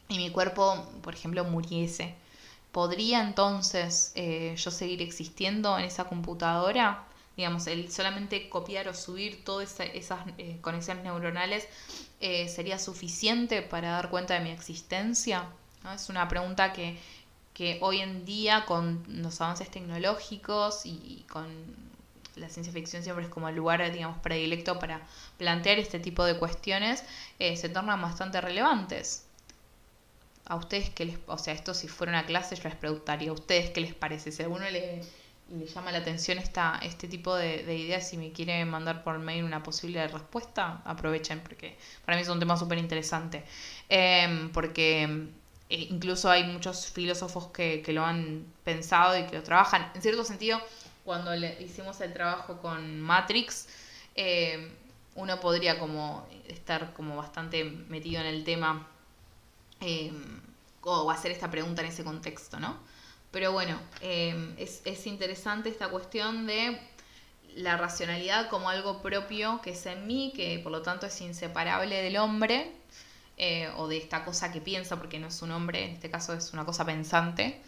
y mi cuerpo, por ejemplo, muriese, ¿podría entonces eh, yo seguir existiendo en esa computadora? digamos, el solamente copiar o subir todas esas eh, conexiones neuronales eh, sería suficiente para dar cuenta de mi existencia? Es una pregunta que, que hoy en día con los avances tecnológicos y con la ciencia ficción siempre es como el lugar, digamos, predilecto para plantear este tipo de cuestiones, eh, se tornan bastante relevantes. A ustedes que les, o sea, esto si fuera una clase yo les preguntaría, ¿a ustedes qué les parece? Si a alguno le, llama la atención esta, este tipo de, ideas y me quiere mandar por mail una posible respuesta, aprovechen porque para mí es un tema súper interesante. Em, porque eh, incluso hay muchos filósofos que, que, lo han pensado y que lo trabajan. En cierto sentido, cuando le hicimos el trabajo con Matrix, em, uno podría como estar como bastante metido en el tema em, o hacer esta pregunta en ese contexto, ¿no? Pero bueno, em, es, interesante esta cuestión de la racionalidad como algo propio que es en mí, que por lo tanto es inseparable del hombre, eh, o de esta cosa que piensa, porque no es un hombre, en este caso es una cosa pensante.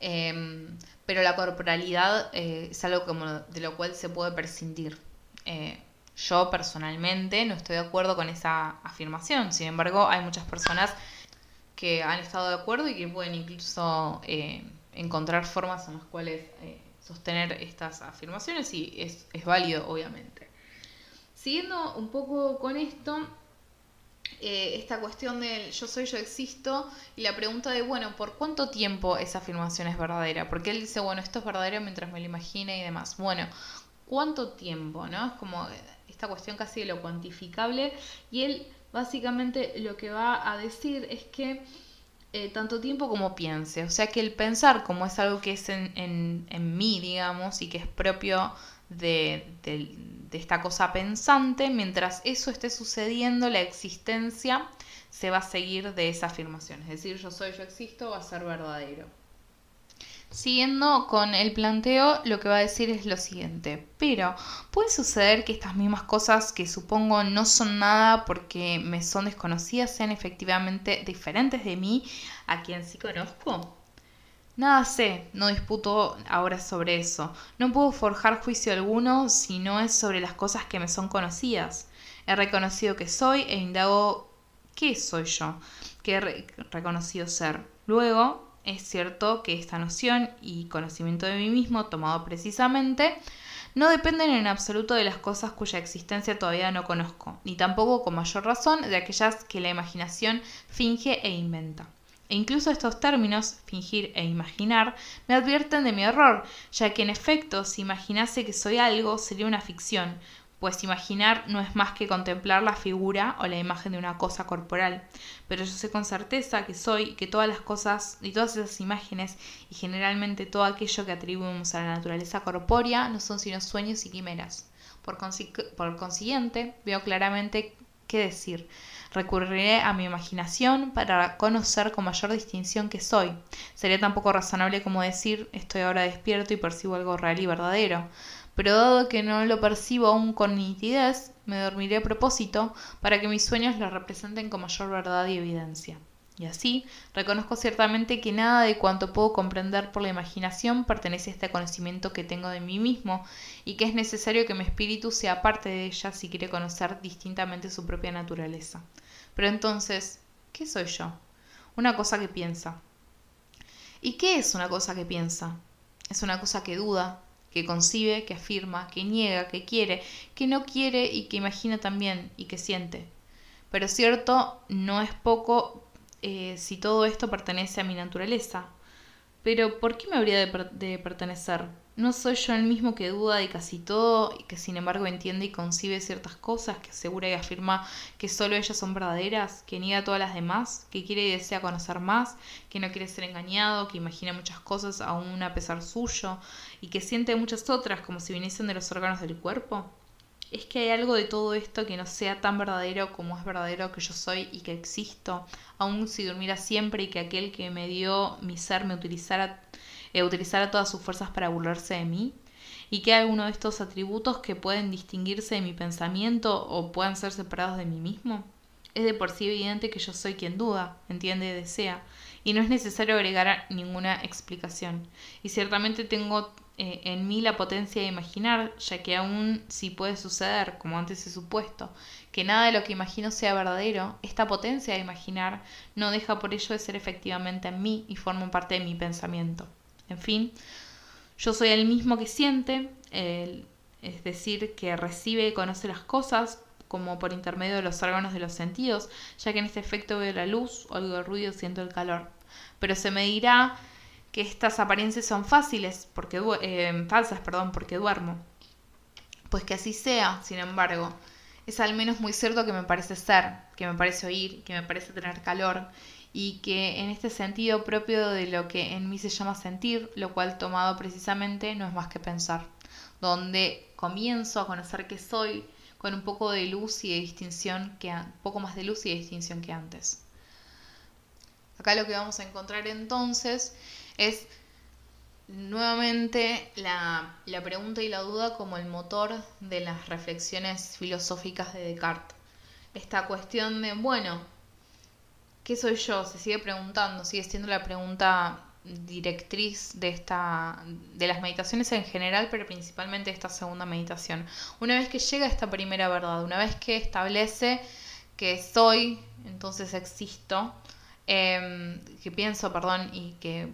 Em, pero la corporalidad eh, es algo como de lo cual se puede prescindir. Eh, yo personalmente no estoy de acuerdo con esa afirmación, sin embargo hay muchas personas que han estado de acuerdo y que pueden incluso encontrar formas en las cuales eh, sostener estas afirmaciones y es, válido, obviamente. Siguiendo un poco con esto, eh, esta cuestión del yo soy, yo existo, y la pregunta de, bueno, ¿por cuánto tiempo esa afirmación es verdadera? Porque él dice, bueno, esto es verdadero mientras me lo imagine y demás. Bueno, ¿cuánto tiempo? ¿No? Es como esta cuestión casi de lo cuantificable, y él básicamente lo que va a decir es que eh, tanto tiempo como piense. O sea que el pensar, como es algo que es en, en, en mí, digamos, y que es propio de, de, esta cosa pensante, mientras eso esté sucediendo, la existencia se va a seguir de esa afirmación. Es decir, yo soy, yo existo, va a ser verdadero. Siguiendo con el planteo, lo que va a decir es lo siguiente, pero puede suceder que estas mismas cosas que supongo no son nada porque me son desconocidas sean efectivamente diferentes de mí a quien sí conozco. Nada sé, no disputo ahora sobre eso. No puedo forjar juicio alguno si no es sobre las cosas que me son conocidas. He reconocido que soy e indago qué soy yo, que he reconocido ser. Luego, es cierto que esta noción y conocimiento de mí mismo, tomado precisamente, no dependen en absoluto de las cosas cuya existencia todavía no conozco, ni tampoco con mayor razón de aquellas que la imaginación finge e inventa. E incluso estos términos, fingir e imaginar, me advierten de mi error, ya que en efecto, si imaginase que soy algo, sería una ficción, pues imaginar no es más que contemplar la figura o la imagen de una cosa corporal. Pero yo sé con certeza que soy, que todas las cosas y todas esas imágenes y generalmente todo aquello que atribuimos a la naturaleza corpórea no son sino sueños y quimeras. Por, por consiguiente, veo claramente qué decir. Recurriré a mi imaginación para conocer con mayor distinción que soy. Sería tan poco razonable como decir estoy ahora despierto y percibo algo real y verdadero pero dado que no lo percibo aún con nitidez, me dormiré a propósito para que mis sueños lo representen con mayor verdad y evidencia. Y así, reconozco ciertamente que nada de cuanto puedo comprender por la imaginación pertenece a este conocimiento que tengo de mí mismo y que es necesario que mi espíritu sea parte de ella si quiere conocer distintamente su propia naturaleza. Pero entonces, ¿qué soy yo? Una cosa que piensa. ¿Y qué es una cosa que piensa? Es una cosa que duda, que concibe, que afirma, que niega, que quiere, que no quiere y que imagina también y que siente. Pero cierto, no es poco eh, si todo esto pertenece a mi naturaleza. Pero ¿por qué me habría de pertenecer? ¿No soy yo el mismo que duda de casi todo y que sin embargo entiende y concibe ciertas cosas, que asegura y afirma que solo ellas son verdaderas, que niega todas las demás, que quiere y desea conocer más, que no quiere ser engañado, que imagina muchas cosas aún a pesar suyo y que siente muchas otras como si viniesen de los órganos del cuerpo? ¿Es que hay algo de todo esto que no sea tan verdadero como es verdadero que yo soy y que existo, aun si durmiera siempre y que aquel que me dio mi ser me utilizara e utilizar todas sus fuerzas para burlarse de mí, y que hay alguno de estos atributos que pueden distinguirse de mi pensamiento o puedan ser separados de mí mismo. Es de por sí evidente que yo soy quien duda, entiende y desea, y no es necesario agregar ninguna explicación. Y ciertamente tengo eh, en mí la potencia de imaginar, ya que aún si puede suceder, como antes he supuesto, que nada de lo que imagino sea verdadero, esta potencia de imaginar no deja por ello de ser efectivamente en mí y forma parte de mi pensamiento. En fin, yo soy el mismo que siente, es decir, que recibe y conoce las cosas como por intermedio de los órganos de los sentidos, ya que en este efecto veo la luz, oigo el ruido, siento el calor. Pero se me dirá que estas apariencias son fáciles, porque eh, falsas, perdón, porque duermo. Pues que así sea, sin embargo, es al menos muy cierto que me parece ser, que me parece oír, que me parece tener calor, y que en este sentido propio de lo que en mí se llama sentir, lo cual tomado precisamente no es más que pensar, donde comienzo a conocer que soy con un poco de luz y de distinción que poco más de luz y de distinción que antes. Acá lo que vamos a encontrar entonces es nuevamente la, la pregunta y la duda como el motor de las reflexiones filosóficas de Descartes. Esta cuestión de, bueno, ¿qué soy yo? Se sigue preguntando, sigue siendo la pregunta directriz de esta de las meditaciones en general, pero principalmente esta segunda meditación. Una vez que llega esta primera verdad, una vez que establece que soy, entonces existo, em, que pienso, perdón, y que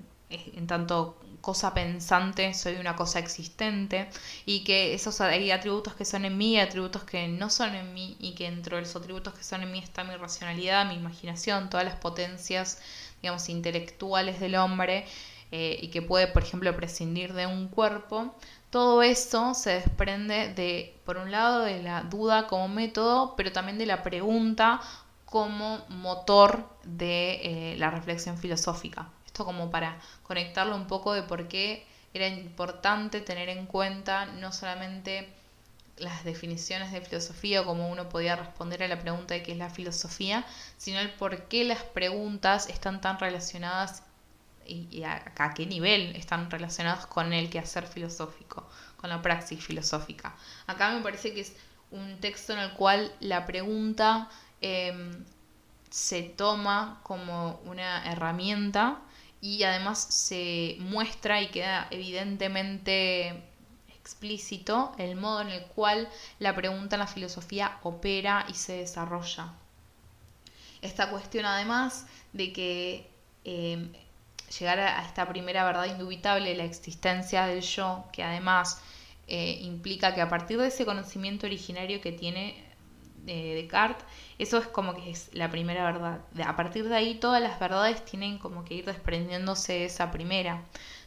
en tanto cosa pensante, soy una cosa existente y que esos hay atributos que son en mí atributos que no son en mí y que dentro de los atributos que son en mí está mi racionalidad, mi imaginación, todas las potencias, digamos, intelectuales del hombre eh, y que puede, por ejemplo, prescindir de un cuerpo. Todo eso se desprende de, por un lado, de la duda como método, pero también de la pregunta como motor de eh, la reflexión filosófica. Esto como para conectarlo un poco de por qué era importante tener en cuenta no solamente las definiciones de filosofía o cómo uno podía responder a la pregunta de qué es la filosofía, sino el por qué las preguntas están tan relacionadas y, a, qué nivel están relacionados con el quehacer filosófico, con la praxis filosófica. Acá me parece que es un texto en el cual la pregunta em, se toma como una herramienta y además se muestra y queda evidentemente explícito el modo en el cual la pregunta en la filosofía opera y se desarrolla. Esta cuestión además de que em, llegar a esta primera verdad indubitable, la existencia del yo, que además eh, implica que a partir de ese conocimiento originario que tiene eh, Descartes, eso es como que es la primera verdad. A partir de ahí todas las verdades tienen como que ir desprendiéndose de esa primera.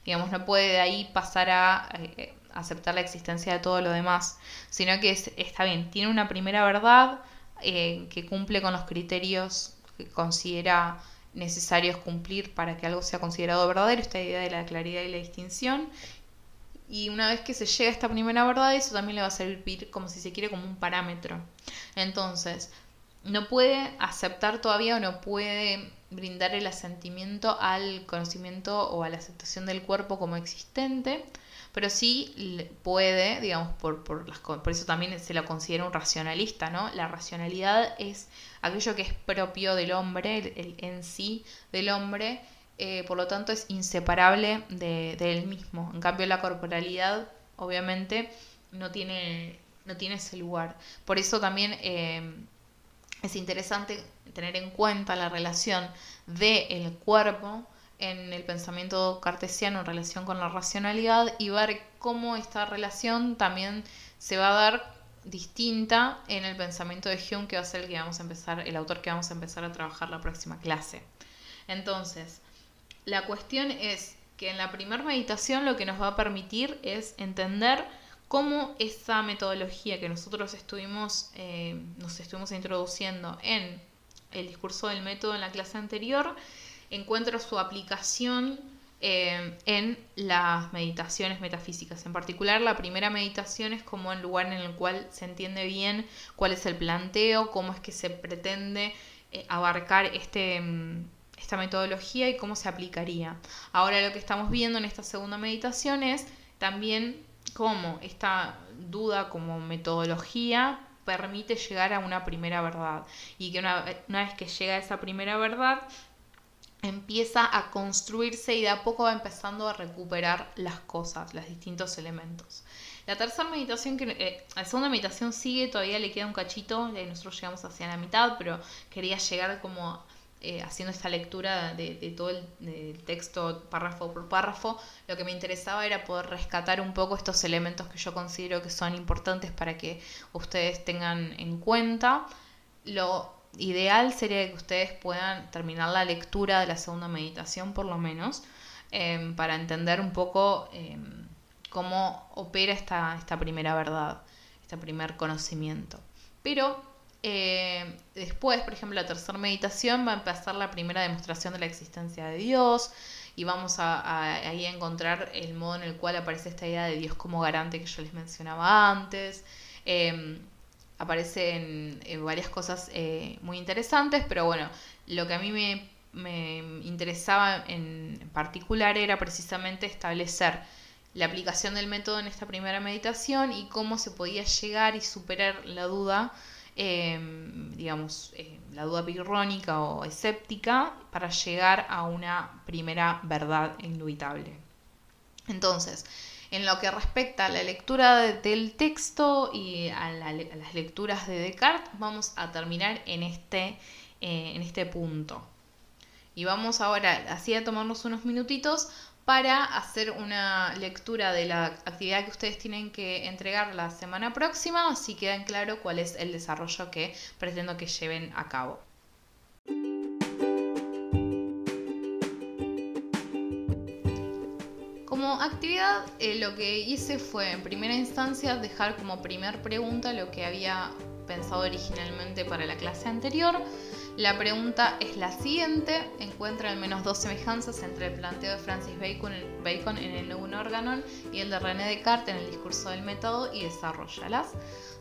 Digamos, no puede de ahí pasar a eh, aceptar la existencia de todo lo demás, sino que está bien, tiene una primera verdad que cumple con los criterios que considera necesarios cumplir para que algo sea considerado verdadero, esta idea de la claridad y la distinción. Y una vez que se llega a esta primera verdad, eso también le va a servir como si se quiere como un parámetro. Entonces, no puede aceptar todavía o no puede brindar el asentimiento al conocimiento o a la aceptación del cuerpo como existente, pero sí puede, digamos, por, por, las, por eso también se lo considera un racionalista, ¿no? La racionalidad es aquello que es propio del hombre, el, en sí del hombre, eh, por lo tanto es inseparable de, él mismo. En cambio la corporalidad, obviamente, no tiene, no tiene ese lugar. Por eso también eh, es interesante tener en cuenta la relación del cuerpo en el pensamiento cartesiano en relación con la racionalidad y ver cómo esta relación también se va a dar distinta en el pensamiento de Hume, que va a ser el que vamos a empezar, el autor que vamos a empezar a trabajar la próxima clase. Entonces, la cuestión es que en la primera meditación lo que nos va a permitir es entender cómo esa metodología que nosotros estuvimos, eh, nos estuvimos introduciendo en el discurso del método en la clase anterior, encuentra su aplicación eh, en las meditaciones metafísicas. En particular, la primera meditación es como el lugar en el cual se entiende bien cuál es el planteo, cómo es que se pretende eh, abarcar este, mm, esta metodología y cómo se aplicaría. Ahora lo que estamos viendo en esta segunda meditación es también cómo esta duda como metodología permite llegar a una primera verdad y que una, vez que llega a esa primera verdad empieza a construirse y de a poco va empezando a recuperar las cosas, los distintos elementos. La tercera meditación, que, eh, la segunda meditación sigue, todavía le queda un cachito, nosotros llegamos hacia la mitad, pero quería llegar como eh, haciendo esta lectura de, todo el, texto párrafo por párrafo, lo que me interesaba era poder rescatar un poco estos elementos que yo considero que son importantes para que ustedes tengan en cuenta. Lo ideal sería que ustedes puedan terminar la lectura de la segunda meditación por lo menos, em, para entender un poco em, cómo opera esta, esta primera verdad, este primer conocimiento. Pero em, después, por ejemplo, la tercera meditación va a empezar la primera demostración de la existencia de Dios y vamos a, ahí a encontrar el modo en el cual aparece esta idea de Dios como garante que yo les mencionaba antes. Aparecen varias cosas eh, muy interesantes, pero bueno, lo que a mí me interesaba en particular era precisamente establecer la aplicación del método en esta primera meditación y cómo se podía llegar y superar la duda, em, digamos, eh, la duda pirrónica o escéptica para llegar a una primera verdad indubitable. Entonces, en lo que respecta a la lectura del texto y a, las lecturas de Descartes, vamos a terminar en este, eh, en este punto. Y vamos ahora así a tomarnos unos minutitos para hacer una lectura de la actividad que ustedes tienen que entregar la semana próxima, así queda claro cuál es el desarrollo que pretendo que lleven a cabo. Como actividad, eh, lo que hice fue en primera instancia dejar como primer pregunta lo que había pensado originalmente para la clase anterior. La pregunta es la siguiente: encuentra al menos dos semejanzas entre el planteo de Francis Bacon, en el un órgano y el de René Descartes en el discurso del método y desarrollalas.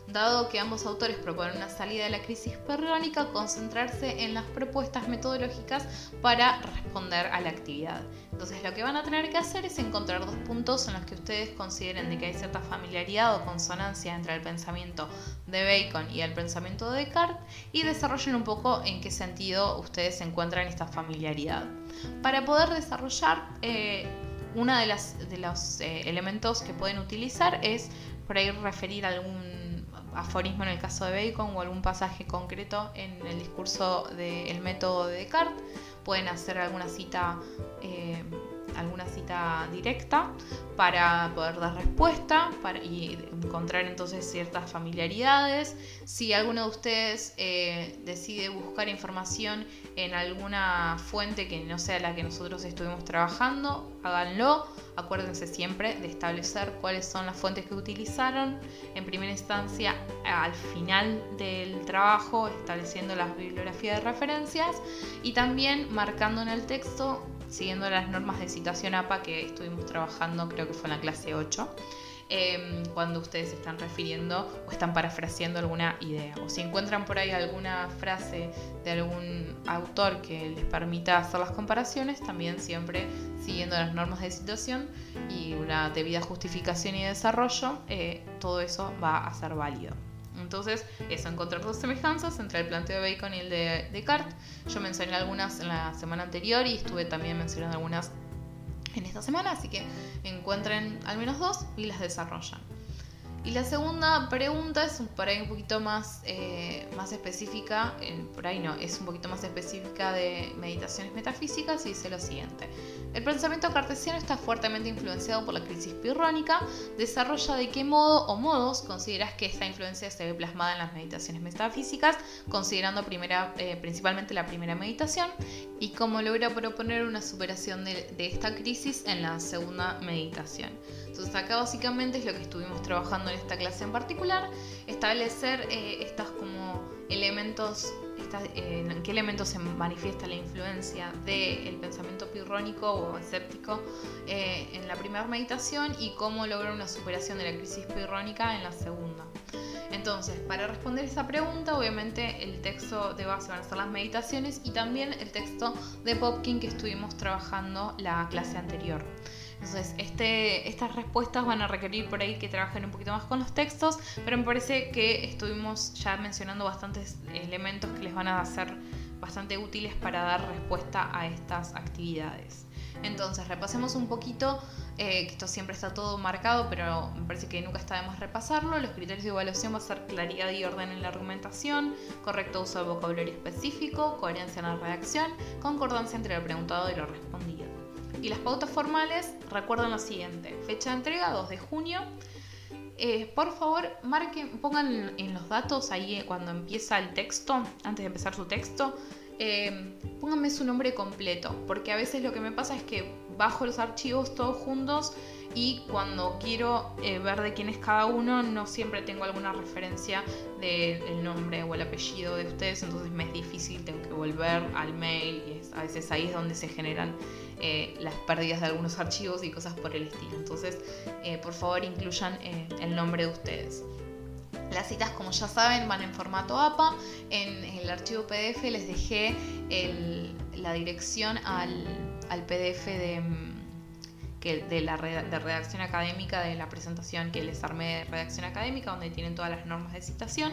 Dado que ambos autores proponen una salida de la crisis perrónica, concentrarse en las propuestas metodológicas para responder a la actividad. Entonces lo que van a tener que hacer es encontrar dos puntos en los que ustedes consideren de que hay cierta familiaridad o consonancia entre el pensamiento de Bacon y el pensamiento de Descartes y desarrollen un poco en qué sentido ustedes encuentran esta familiaridad. Para poder desarrollar, eh, uno de, los eh, elementos que pueden utilizar es por ahí referir algún aforismo en el caso de Bacon o algún pasaje concreto en el discurso del método de Descartes. Pueden hacer alguna cita eh, alguna cita directa para poder dar respuesta para, y encontrar entonces ciertas familiaridades. Si alguno de ustedes eh, decide buscar información en alguna fuente que no sea la que nosotros estuvimos trabajando, háganlo. Acuérdense siempre de establecer cuáles son las fuentes que utilizaron. En primera instancia, al final del trabajo, estableciendo las bibliografías de referencias y también marcando en el texto siguiendo las normas de citación APA que estuvimos trabajando, creo que fue en la clase 8, em, cuando ustedes están refiriendo o están parafraseando alguna idea. O si encuentran por ahí alguna frase de algún autor que les permita hacer las comparaciones, también siempre siguiendo las normas de citación y una debida justificación y desarrollo, eh, todo eso va a ser válido. Entonces, eso, encontrar dos semejanzas entre el planteo de Bacon y el de Descartes. Yo mencioné algunas en la semana anterior y estuve también mencionando algunas en esta semana, así que encuentren al menos dos y las desarrollan. Y la segunda pregunta es por ahí un poquito más, eh, más específica, por ahí no, es un poquito más específica de meditaciones metafísicas y dice lo siguiente. El pensamiento cartesiano está fuertemente influenciado por la crisis pirrónica. Desarrolla de qué modo o modos consideras que esta influencia se ve plasmada en las meditaciones metafísicas, considerando primera, eh, principalmente la primera meditación, y cómo logra proponer una superación de, de esta crisis en la segunda meditación. Entonces acá básicamente es lo que estuvimos trabajando en esta clase en particular, establecer eh, estas como elementos, eh, en qué elementos se manifiesta la influencia del pensamiento pirrónico o escéptico eh, en la primera meditación y cómo lograr una superación de la crisis pirrónica en la segunda. Entonces, para responder esa pregunta, obviamente el texto de base van a ser las meditaciones y también el texto de Popkin que estuvimos trabajando la clase anterior. Entonces, este, estas respuestas van a requerir por ahí que trabajen un poquito más con los textos, pero me parece que estuvimos ya mencionando bastantes elementos que les van a ser bastante útiles para dar respuesta a estas actividades. Entonces, repasemos un poquito, eh, que esto siempre está todo marcado, pero me parece que nunca está de más repasarlo. Los criterios de evaluación va a ser claridad y orden en la argumentación, correcto uso del vocabulario específico, coherencia en la redacción, concordancia entre el preguntado y lo respondido. Y las pautas formales recuerdan lo siguiente, fecha de entrega 2 de junio. Eh, por favor, marquen, pongan en los datos ahí eh, cuando empieza el texto, antes de empezar su texto, eh, pónganme su nombre completo, porque a veces lo que me pasa es que bajo los archivos todos juntos y cuando quiero ver de quién es cada uno no siempre tengo alguna referencia del nombre o el apellido de ustedes, entonces me es difícil, tengo que volver al mail y a veces ahí es donde se generan eh, las pérdidas de algunos archivos y cosas por el estilo. Entonces, eh, por favor, incluyan eh, el nombre de ustedes. Las citas, como ya saben, van en formato APA. En, el archivo PDF les dejé la dirección al, al PDF de de la de redacción académica de la presentación que les armé de redacción académica, donde tienen todas las normas de citación.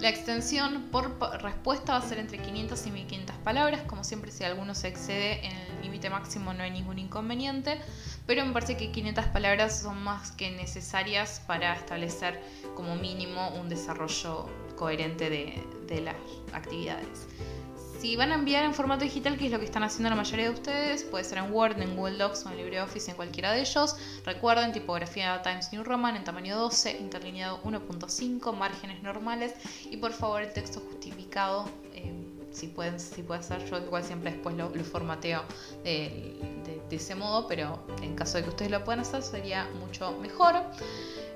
La extensión por respuesta va a ser entre 500 y 1500 palabras, como siempre si alguno se excede en el límite máximo no hay ningún inconveniente, pero me parece que 500 palabras son más que necesarias para establecer como mínimo un desarrollo coherente de, de las actividades. Si van a enviar en formato digital, que es lo que están haciendo la mayoría de ustedes, puede ser en Word, en Google Docs o en LibreOffice, en cualquiera de ellos. Recuerden, tipografía Times New Roman en tamaño 12, interlineado 1.5, márgenes normales y por favor el texto justificado. Eh, si, pueden, si puede ser, yo igual siempre después lo, formateo de, ese modo, pero en caso de que ustedes lo puedan hacer sería mucho mejor.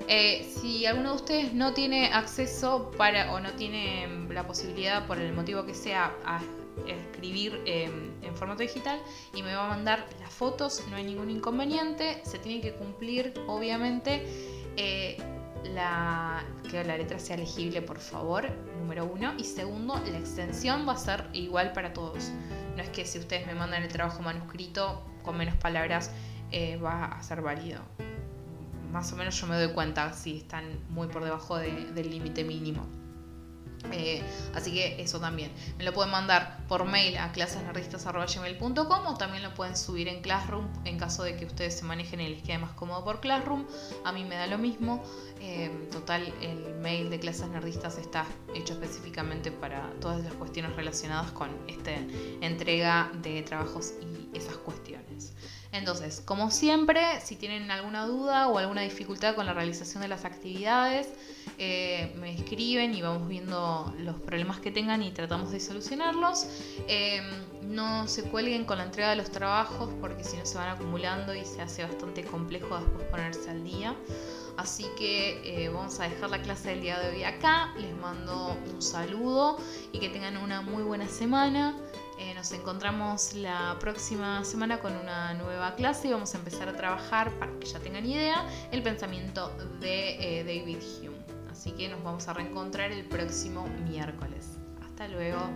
Eh, si alguno de ustedes no tiene acceso para o no tiene la posibilidad por el motivo que sea a escribir em, en formato digital y me va a mandar las fotos, no hay ningún inconveniente, se tiene que cumplir obviamente eh, que la letra sea legible, por favor, número uno. Y segundo, la extensión va a ser igual para todos. No es que si ustedes me mandan el trabajo manuscrito con menos palabras eh, va a ser válido. Más o menos yo me doy cuenta si están muy por debajo del límite mínimo. Eh, así que eso también. Me lo pueden mandar por mail a clasesnerdistas.com o también lo pueden subir en Classroom en caso de que ustedes se manejen el esquema más cómodo por Classroom. A mí me da lo mismo. Eh, total, el mail de clases nerdistas está hecho específicamente para todas las cuestiones relacionadas con esta entrega de trabajos y esas cuestiones. Entonces, como siempre, si tienen alguna duda o alguna dificultad con la realización de las actividades, eh, me escriben y vamos viendo los problemas que tengan y tratamos de solucionarlos. Eh, no se cuelguen con la entrega de los trabajos porque si no se van acumulando y se hace bastante complejo después ponerse al día. Así que eh, vamos a dejar la clase del día de hoy acá. Les mando un saludo y que tengan una muy buena semana. Eh, nos encontramos la próxima semana con una nueva clase y vamos a empezar a trabajar, para que ya tengan idea, el pensamiento de eh, David Hume. Así que nos vamos a reencontrar el próximo miércoles. Hasta luego.